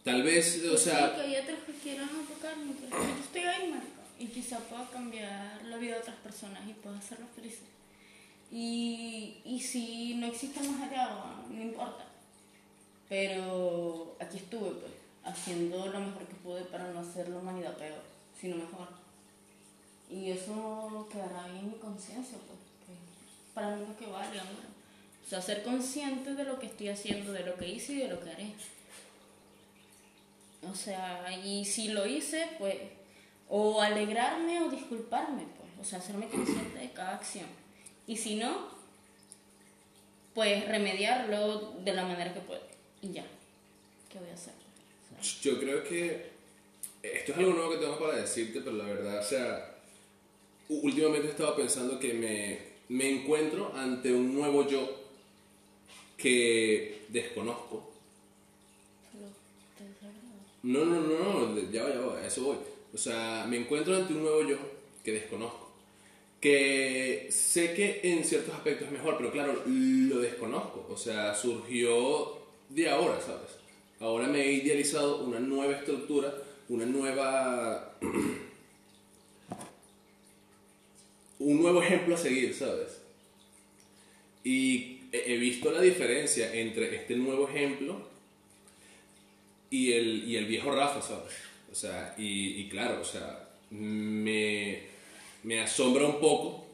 Tal vez, o Sí, sea, que hay otros que quieran apocarme, pero yo estoy ahí, marico. Y quizá pueda cambiar la vida de otras personas y pueda hacerlos felices. Y, y si no existe más allá, bueno, no importa. Pero aquí estuve, pues, haciendo lo mejor que pude para no hacer la humanidad peor, sino mejor. Y eso quedará ahí en mi conciencia, pues, para mí lo que vale ahora. O sea, ser consciente de lo que estoy haciendo, de lo que hice y de lo que haré. O sea, y si lo hice, pues, o alegrarme o disculparme, pues, o sea, hacerme consciente de cada acción. Y si no, pues remediarlo de la manera que pueda. Y ya, ¿qué voy a hacer? O sea, Yo creo que esto es algo nuevo que tengo para decirte, pero la verdad, o sea, últimamente he estado pensando que me, me encuentro ante un nuevo yo que desconozco. No, no, no, no, ya va, ya va, a eso voy. O sea, me encuentro ante un nuevo yo que desconozco. Que sé que en ciertos aspectos es mejor, pero claro, lo desconozco. O sea, surgió de ahora, ¿sabes? Ahora me he idealizado una nueva estructura, una nueva... [CLEARS THROAT] un nuevo ejemplo a seguir, ¿sabes? Y he visto la diferencia entre este nuevo ejemplo y el, y el viejo Rafa, ¿sabes? O sea, y, y claro, o sea, me, me asombra un poco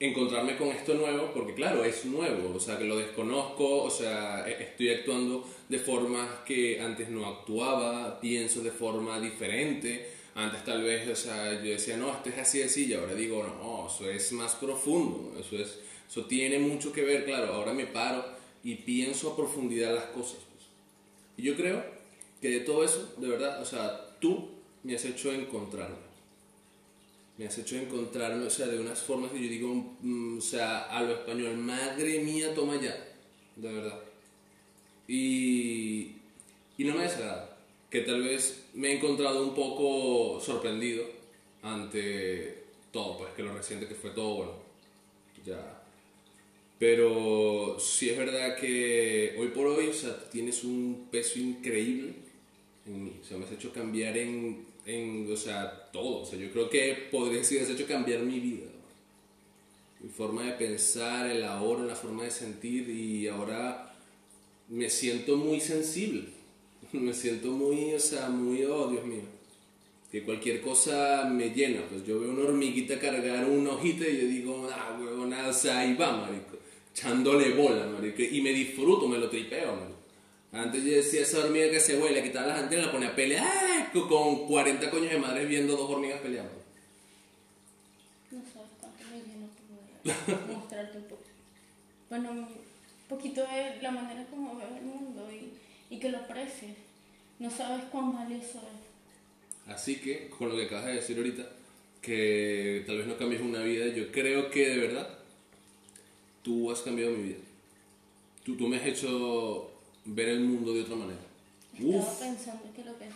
encontrarme con esto nuevo, porque claro, es nuevo, o sea, que lo desconozco, o sea, e- estoy actuando de formas que antes no actuaba, pienso de forma diferente, antes tal vez, o sea, yo decía, no, esto es así, así, y ahora digo, no, eso es más profundo, eso es, eso tiene mucho que ver, claro, ahora me paro y pienso a profundidad las cosas, pues. Y yo creo que de todo eso, de verdad, o sea, tú me has hecho encontrarme. Me has hecho encontrarme, o sea, de unas formas que yo digo, mm, o sea, a lo español, madre mía, toma ya. De verdad. Y, y no me desagrada. Que tal vez me he encontrado un poco sorprendido ante todo, pues que lo reciente que fue todo, bueno, ya. Pero sí es verdad que hoy por hoy, o sea, tienes un peso increíble en mí. O sea, me has hecho cambiar en, en o sea, todo. O sea, yo creo que podría decir, has hecho cambiar mi vida. Mi forma de pensar, el ahora, la forma de sentir y ahora me siento muy sensible. Me siento muy, o sea, muy, oh Dios mío. Que cualquier cosa me llena. Pues yo veo una hormiguita cargar una hojita y yo digo, ah, huevona, o sea, ahí va, marico. Echándole bola, marico. Y me disfruto, me lo tripeo, marico. Antes yo decía esa hormiga que se huele, quitaba las antenas, la ponía a pelear ¡ah! con 40 coños de madres viendo dos hormigas peleando. No sabes cuánto me lleno poder mostrarte un poco. Bueno, un poquito de la manera como veo el mundo y, y que lo aprecies. No sabes cuán valioso es. Así que, con lo que acabas de decir ahorita, que tal vez no cambies una vida, yo creo que de verdad tú has cambiado mi vida. Tú, tú me has hecho ver el mundo de otra manera. Estaba Uf. pensando que, lo que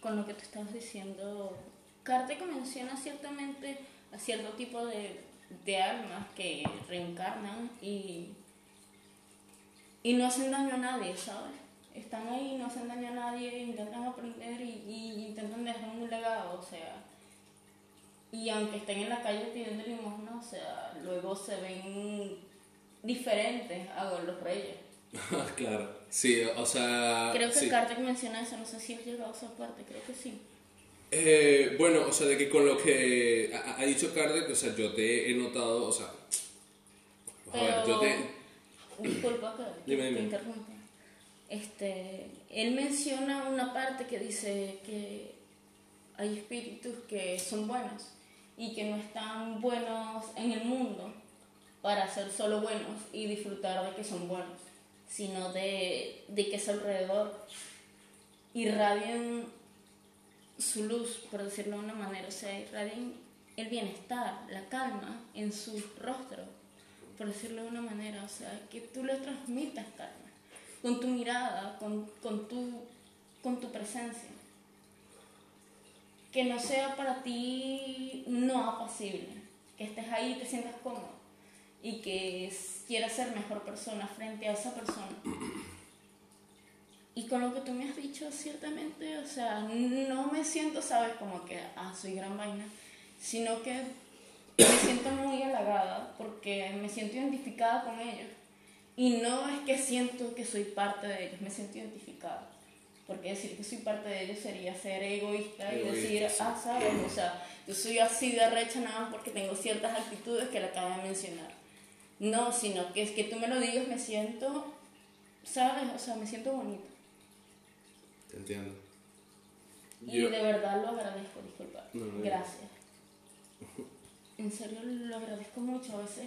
con lo que te estabas diciendo, Kardec menciona ciertamente a cierto tipo de, de almas que reencarnan y, y no hacen daño a nadie, ¿sabes? Están ahí, no hacen daño a nadie, intentan aprender y, y intentan dejar un legado, o sea, y aunque estén en la calle pidiendo limosna, o sea, luego se ven diferentes a los reyes. [LAUGHS] claro. Sí, o sea. Creo que sí. Kardec menciona eso, no sé si has llegado a esa parte, creo que sí. Eh, bueno, o sea, de que con lo que ha, ha dicho Kardec, o sea, yo te he notado, o sea. A ver, Pero, yo te. disculpa que, que Dime, te dime. interrumpa. Este, él menciona una parte que dice que hay espíritus que son buenos y que no están buenos en el mundo para ser solo buenos y disfrutar de que son buenos, sino de, de que a su alrededor. Irradian su luz, por decirlo de una manera, o sea, irradian el bienestar, la calma en su rostro, por decirlo de una manera, o sea, que tú le transmitas calma, con tu mirada, con, con, tu, con tu presencia. Que no sea para ti no apacible, que estés ahí y te sientas cómodo y que quieras ser mejor persona frente a esa persona. Y con lo que tú me has dicho, ciertamente, o sea, no me siento, sabes, como que, ah, soy gran vaina, sino que me siento muy halagada porque me siento identificada con ellos. Y no es que siento que soy parte de ellos, me siento identificada. Porque decir que soy parte de ellos sería ser egoísta y Egoísta, decir, sí. ah, sabes, o sea, yo soy así de recha nada más porque tengo ciertas actitudes que le acabo de mencionar. No, sino que es que tú me lo digas, me siento, ¿sabes? O sea, me siento bonito. Te entiendo. Y Yo- de verdad lo agradezco, disculpa. No, no, Gracias. En serio lo agradezco mucho. A veces,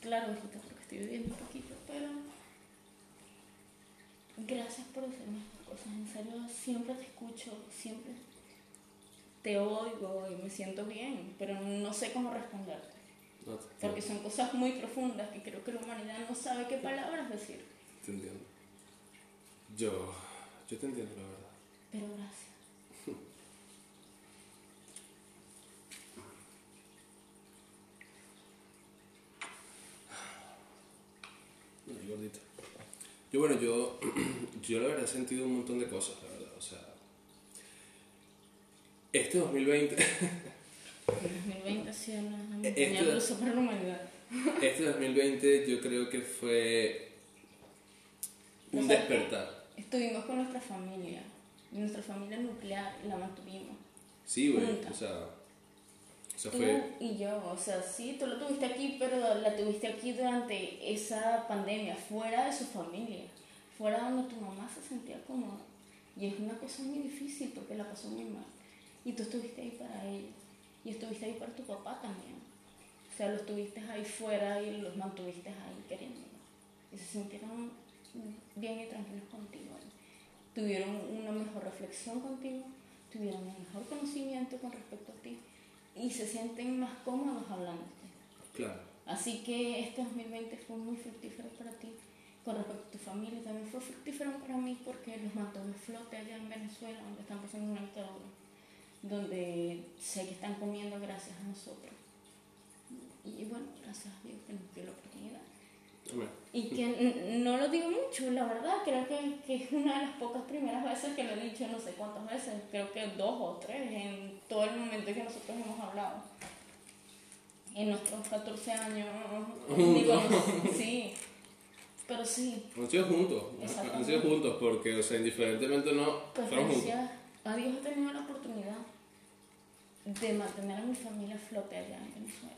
claro, porque estoy viviendo un poquito, pero gracias por decirme estas cosas. En serio, siempre te escucho, siempre te oigo y me siento bien, pero no sé cómo responderte. no, Porque son cosas muy profundas que creo que la humanidad no sabe qué palabras decir. te entiendo. Yo. Yo te entiendo, la verdad. Pero gracias. Ay, gordito. Yo, bueno, yo, [CLEARS THROAT] yo la verdad he sentido un montón de cosas, la verdad. O sea, este 2020, El 2020 ha sido una [LAUGHS] montaña Esto- rusa para la humanidad. este 2020 yo creo que fue un ¿No sabes qué? despertar. Estuvimos con nuestra familia, nuestra familia nuclear, y la mantuvimos. Sí, güey, o sea, Tú fue, y yo, o sea, sí, tú lo tuviste aquí, pero la tuviste aquí durante esa pandemia, fuera de su familia, fuera donde tu mamá se sentía cómoda. Y es una cosa muy difícil porque la pasó muy mal. Y tú estuviste ahí para ella. Y estuviste ahí para tu papá también. O sea, los tuviste ahí fuera y los mantuviste ahí queriéndolos. Y se sintieron bien y tranquilos contigo. Tuvieron una mejor reflexión contigo, tuvieron un mejor conocimiento con respecto a ti y se sienten más cómodos hablándote. claro, Así que este 2020 fue muy fructífero para ti. Con respecto a tu familia, también fue fructífero para mí porque los mantuvo a flote allá en Venezuela, donde están pasando una dictadura, donde sé que están comiendo gracias a nosotros. Y bueno, gracias a Dios que nos dio la oportunidad. Y que no lo digo mucho, la verdad, creo que, que es una de las pocas primeras veces que lo he dicho, no sé cuántas veces, creo que dos o tres en todo el momento que nosotros hemos hablado. En nuestros 14 años, [LAUGHS] digo, no- sí, pero sí, Han sido juntos, han sido juntos porque, o sea, indiferentemente no, pues fueron juntos. a Dios he tenido la oportunidad de mantener a mi familia flote allá en Venezuela.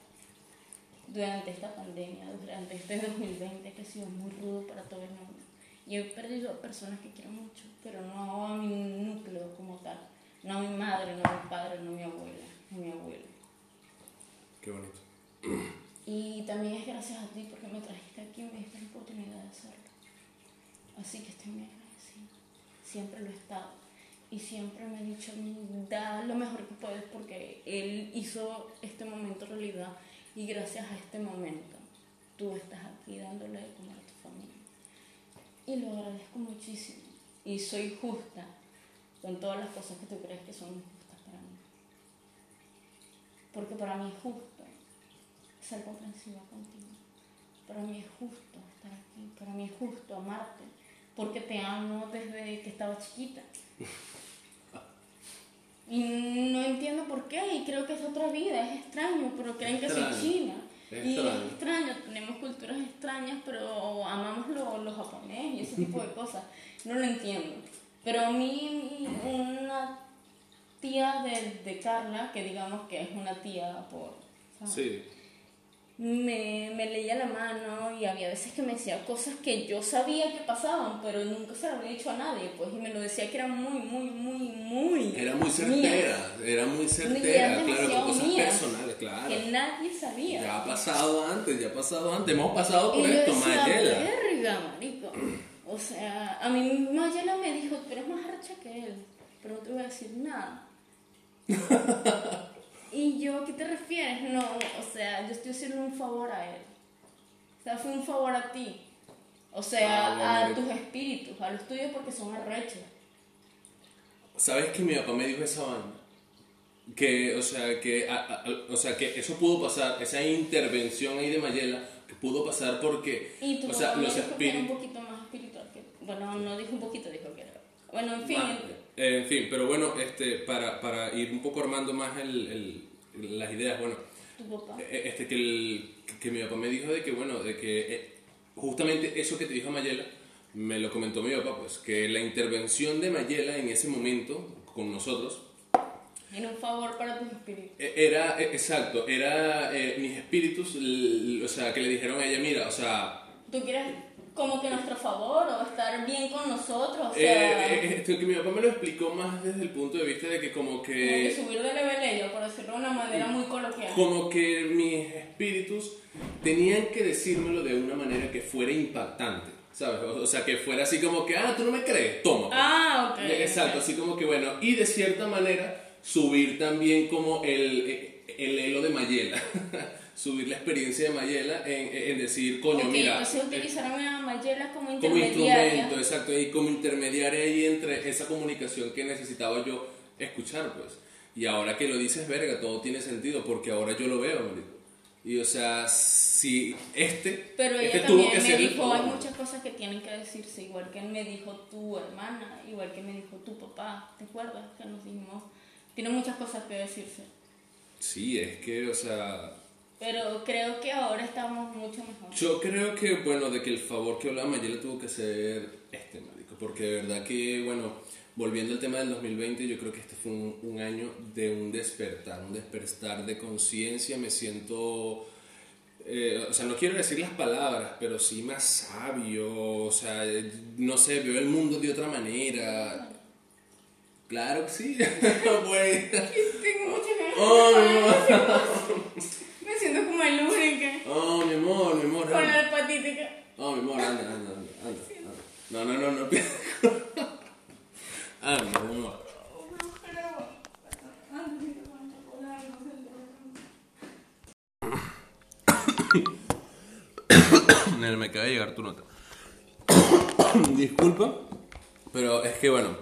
Durante esta pandemia, durante este [LAUGHS] 2020 que ha sido muy rudo para todo el mundo. Y he perdido a personas que quiero mucho, pero no a mi núcleo como tal. No a mi madre, no a mi padre, no a mi abuela, a mi abuelo. Qué bonito. Y también es gracias a ti porque me trajiste aquí y me diste la oportunidad de hacerlo. Así que estoy muy agradecida. Siempre lo he estado. Y siempre me he dicho, da lo mejor que puedes porque él hizo este momento realidad. Y gracias a este momento, tú estás aquí dándole de comer a tu familia. Y lo agradezco muchísimo. y soy justa con todas las cosas que tú crees que son injustas para mí. Porque para mí es justo ser comprensiva contigo. Para mí es justo estar aquí. Para mí es justo amarte. Porque te amo desde que estaba chiquita. [LAUGHS] Y no entiendo por qué, y creo que es otra vida, es extraño, pero creen que soy china. Es y extraño. es extraño, tenemos culturas extrañas, pero amamos lo, lo japonés y ese tipo de [LAUGHS] cosas. No lo entiendo. Pero a mí, una tía de, de Carla, que digamos que es una tía por... ¿sabes? Sí. Me, me leía la mano y había veces que me decía cosas que yo sabía que pasaban, pero nunca se lo había dicho a nadie, pues, y me lo decía que era muy, muy, muy, muy... Era muy mía. certera, era muy certera, claro, con cosas mía, personales, claro. Que nadie sabía. Ya ha pasado antes, ya ha pasado antes, hemos pasado y por yo esto, decía, Mayela. verga, marico. O sea, a mí Mayela me dijo, tú eres más archa que él, pero no te voy a decir nada. [LAUGHS] y yo, ¿a qué te refieres? No, o sea, yo estoy haciendo un favor a él. O sea, fue un favor a ti. O sea, Ah, a tus espíritus, a los tuyos porque son arrechos. ¿Sabes que mi papá me dijo esa vaina? Que, o sea, que, a- a- o sea, que eso pudo pasar, esa intervención ahí de Mayela, que pudo pasar porque, Y tu o sea, los dijo que era un espíritus... poquito más espiritual que... Bueno, no dijo un poquito, dijo que era... Bueno, en fin, Ah, eh, en fin, pero bueno, este, para, para ir un poco armando más el, el- las ideas, bueno, papá. eh, este, que, el- que mi papá me dijo de que, bueno, de que eh, justamente eso que te dijo Mayela, me lo comentó mi papá, pues, que la intervención de Mayela en ese momento con nosotros, Era un favor para tus espíritus. Eh, Era, exacto, era eh, mis espíritus, o sea, que le dijeron a ella, mira, o sea, ¿Tú quieres como que nuestro favor o estar bien con nosotros? O eh, sea, eh, esto que mi papá me lo explicó más desde el punto de vista de que como como que que, subir de level por decirlo de una manera muy coloquial. como que mis espíritus tenían que decírmelo de una manera que fuera impactante, ¿sabes? O, sea, que fuera así como que, ah, tú no me crees, toma. Ah, ok. Exacto, ok. así como que bueno, y de cierta manera subir también como el, el elo de Mayela, [LAUGHS] subir la experiencia de Mayela en, en decir, coño, Ok, mira, entonces eh, utilizaron a Mayela como como intermediaria. instrumento, exacto, y como intermediaria ahí entre esa comunicación que necesitaba yo escuchar, pues. Y ahora que lo dices, verga, todo tiene sentido, porque ahora yo lo veo, marico. Y o sea, si este, Pero ella este tuvo también que me dijo, hay muchas cosas que tienen que decirse, igual que me dijo tu hermana, igual que me dijo tu papá, ¿te acuerdas? Que nos dijimos, tiene muchas cosas que decirse. Sí, es que, o sea, Pero creo que ahora estamos mucho mejor. Yo creo que, bueno, de que el favor que hablaba Mayela tuvo que ser este, marico, porque de verdad que, bueno, volviendo al tema del 2020, yo creo que este fue un, un año de un despertar, un despertar de conciencia, me siento, eh, o sea, no quiero decir las palabras, pero sí más sabio, o sea, no sé, veo el mundo de otra manera. Claro que sí. [LAUGHS] Tengo muchas ganas Oh, de mi amor. Me siento como el única. Oh, mi amor, mi amor. Con la hepatítica. Oh, mi amor, anda, anda, anda, anda. No, no, no, no. anda, [LAUGHS] mi amor. [COUGHS] Me acaba de llegar tu nota. [COUGHS] Disculpa, pero es que bueno.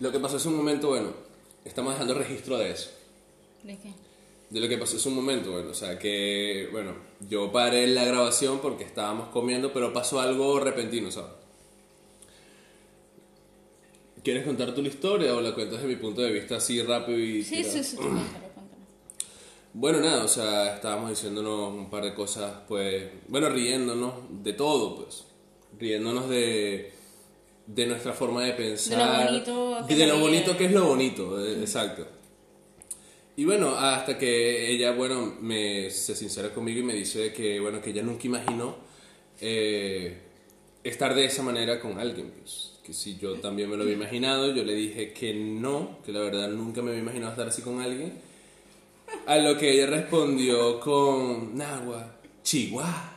Lo que pasó hace un momento, bueno, estamos dejando registro de eso. ¿De qué? De lo que pasó hace un momento, bueno, o sea que, bueno, yo paré la grabación porque estábamos comiendo, pero pasó algo repentino, ¿sabes? ¿Quieres contar tu historia o la cuentas de mi punto de vista así rápido y... Sí, tirado? sí, sí, cuéntame. Bueno, nada, o sea, estábamos diciéndonos un par de cosas, pues, bueno, riéndonos de todo, pues, riéndonos de, de nuestra forma de pensar, bonito que y de lo bonito que es lo bonito, eh, exacto. Y bueno, hasta que ella, bueno, me, se sincera conmigo y me dice que, bueno, que ella nunca imaginó eh, estar de esa manera con alguien, pues, que si yo también me lo había imaginado, yo le dije que no, que la verdad nunca me había imaginado estar así con alguien. A lo que ella respondió con Nahua, Chihuahua.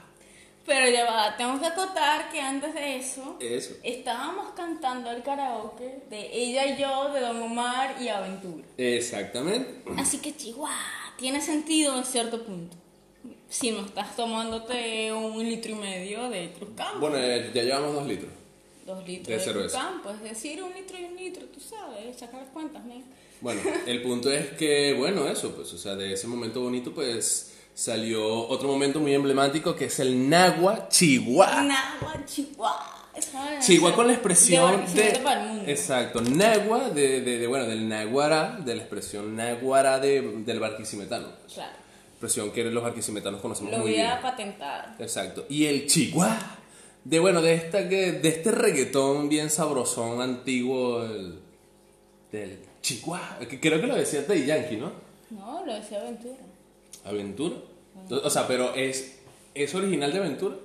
Pero ya va, tengo que acotar que antes de eso Eso. estábamos cantando el karaoke de ella y yo, de Don Omar y Aventura. Exactamente. Así que Chihuahua tiene sentido en cierto punto. Si no estás tomándote un litro y medio de Cruzcampo. Bueno, eh, ya llevamos dos litros. Dos litros De de, cerveza. campo, es decir, un litro y un litro, tú sabes, saca las cuentas, ¿no? Bueno, el punto es que, bueno, eso, pues, o sea, de ese momento bonito, pues, salió otro momento muy emblemático que es el Nagua Chihuahua. Nagua, Chihuahua. Chihuahua con la expresión de... Exacto, Nagua, de, de, de, bueno, del Naguará, de la expresión Naguará de, del barquisimetano. Claro. Expresión que los barquisimetanos conocemos Lo muy voy bien. a patentar. Exacto. Y el Chihuahua. De bueno, de esta que, de este reggaetón bien sabrosón antiguo el- del Chihuahua. Que creo que lo decía de Yankee, ¿no? No, lo decía Aventura. Aventura. O sea, pero es es original de Aventura.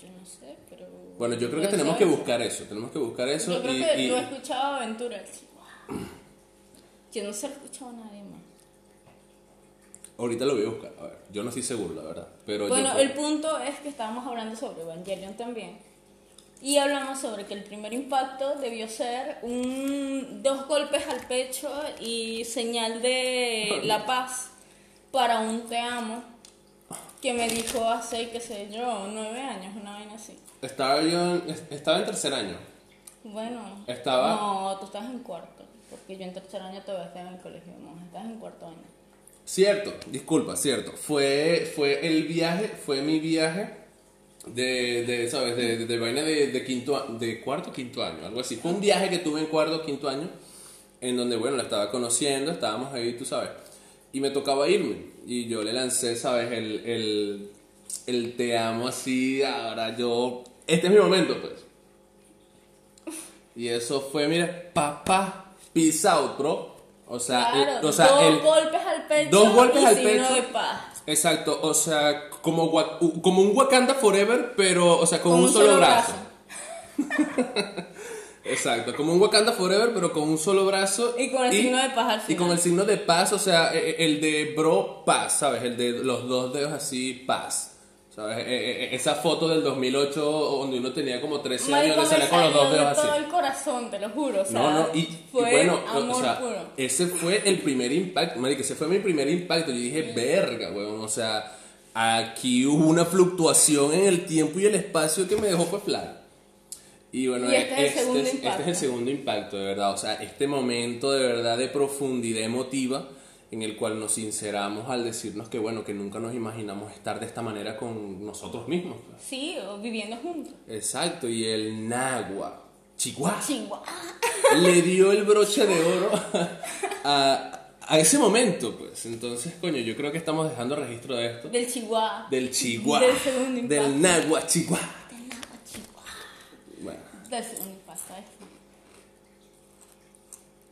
Yo no sé, pero. Bueno, yo creo que tenemos que buscar eso, tenemos que buscar eso Yo creo y, que y- lo he escuchado Aventura. Yo no se he escuchado a nadie más. ahorita lo voy a buscar. A ver, yo no estoy seguro, la verdad, pero Bueno, yo el punto es que estábamos hablando sobre Evangelion también. Y hablamos sobre que el primer impacto debió ser un, dos golpes al pecho y señal de [LAUGHS] la paz para un te amo que me dijo hace, qué sé yo, nueve años, una vaina así. estaba yo en- estaba en tercer año. Bueno, Estaba- No, tú estás en cuarto, porque yo en tercer año todavía estaba en el colegio, no, estás en cuarto año. Cierto, disculpa, cierto. Fue, fue el viaje, fue mi viaje de, de ¿sabes? De, de, de vaina de, de quinto, de cuarto, quinto año, algo así. Fue un viaje que tuve en cuarto, quinto año, en donde, bueno, la estaba conociendo, estábamos ahí, tú sabes. Y me tocaba irme. Y yo le lancé, ¿sabes? El, el, el te amo así, ahora yo... Este es mi momento, pues. Y eso fue, mira, papá, peace out, bro. O sea, Claro, el- o sea, dos el- golpes al pecho dos golpes y al pecho. de paz. Exacto, o sea, como, como un Wakanda Forever, pero, o sea, con, un, solo, brazo. [LAUGHS] Exacto, como un Wakanda Forever, pero con un solo brazo. Y con el signo de paz al Y con final. el signo de paz, o sea, e- e- el de bro paz, ¿sabes? El de los dos dedos así, paz. ¿Sabes? E- esa foto del 2008 donde uno tenía como 13 años, Marico, que me salía con los dos dedos así. todo el corazón, te lo juro. O sea, No, no, y, y fue bueno, amor o sea, puro. ese fue el primer impacto, marica, ese fue mi primer impacto. Yo dije, verga, weón, o sea, aquí hubo una fluctuación en el tiempo y el espacio que me dejó fue flat. Y bueno, Y este es el segundo este es el impacto. segundo impacto, de verdad, o sea, este momento de verdad de profundidad emotiva en el cual nos sinceramos al decirnos que bueno, que nunca nos imaginamos estar de esta manera con nosotros mismos. Sí, o viviendo juntos. Exacto, y el Nagua, Chihuahua Chihuahua. le dio el broche de oro a, a ese momento, pues. Entonces, coño, yo creo que estamos dejando registro de esto. Del Chihuahua. Del Chihuahua. Del. Del Nagua Chihuahua. Impacto. eh.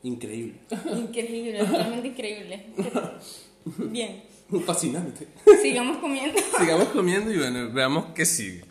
increíble. Increíble, [LAUGHS] realmente increíble. Bien. [LAUGHS] Fascinante. Sigamos comiendo. Sigamos comiendo y bueno, veamos qué sigue.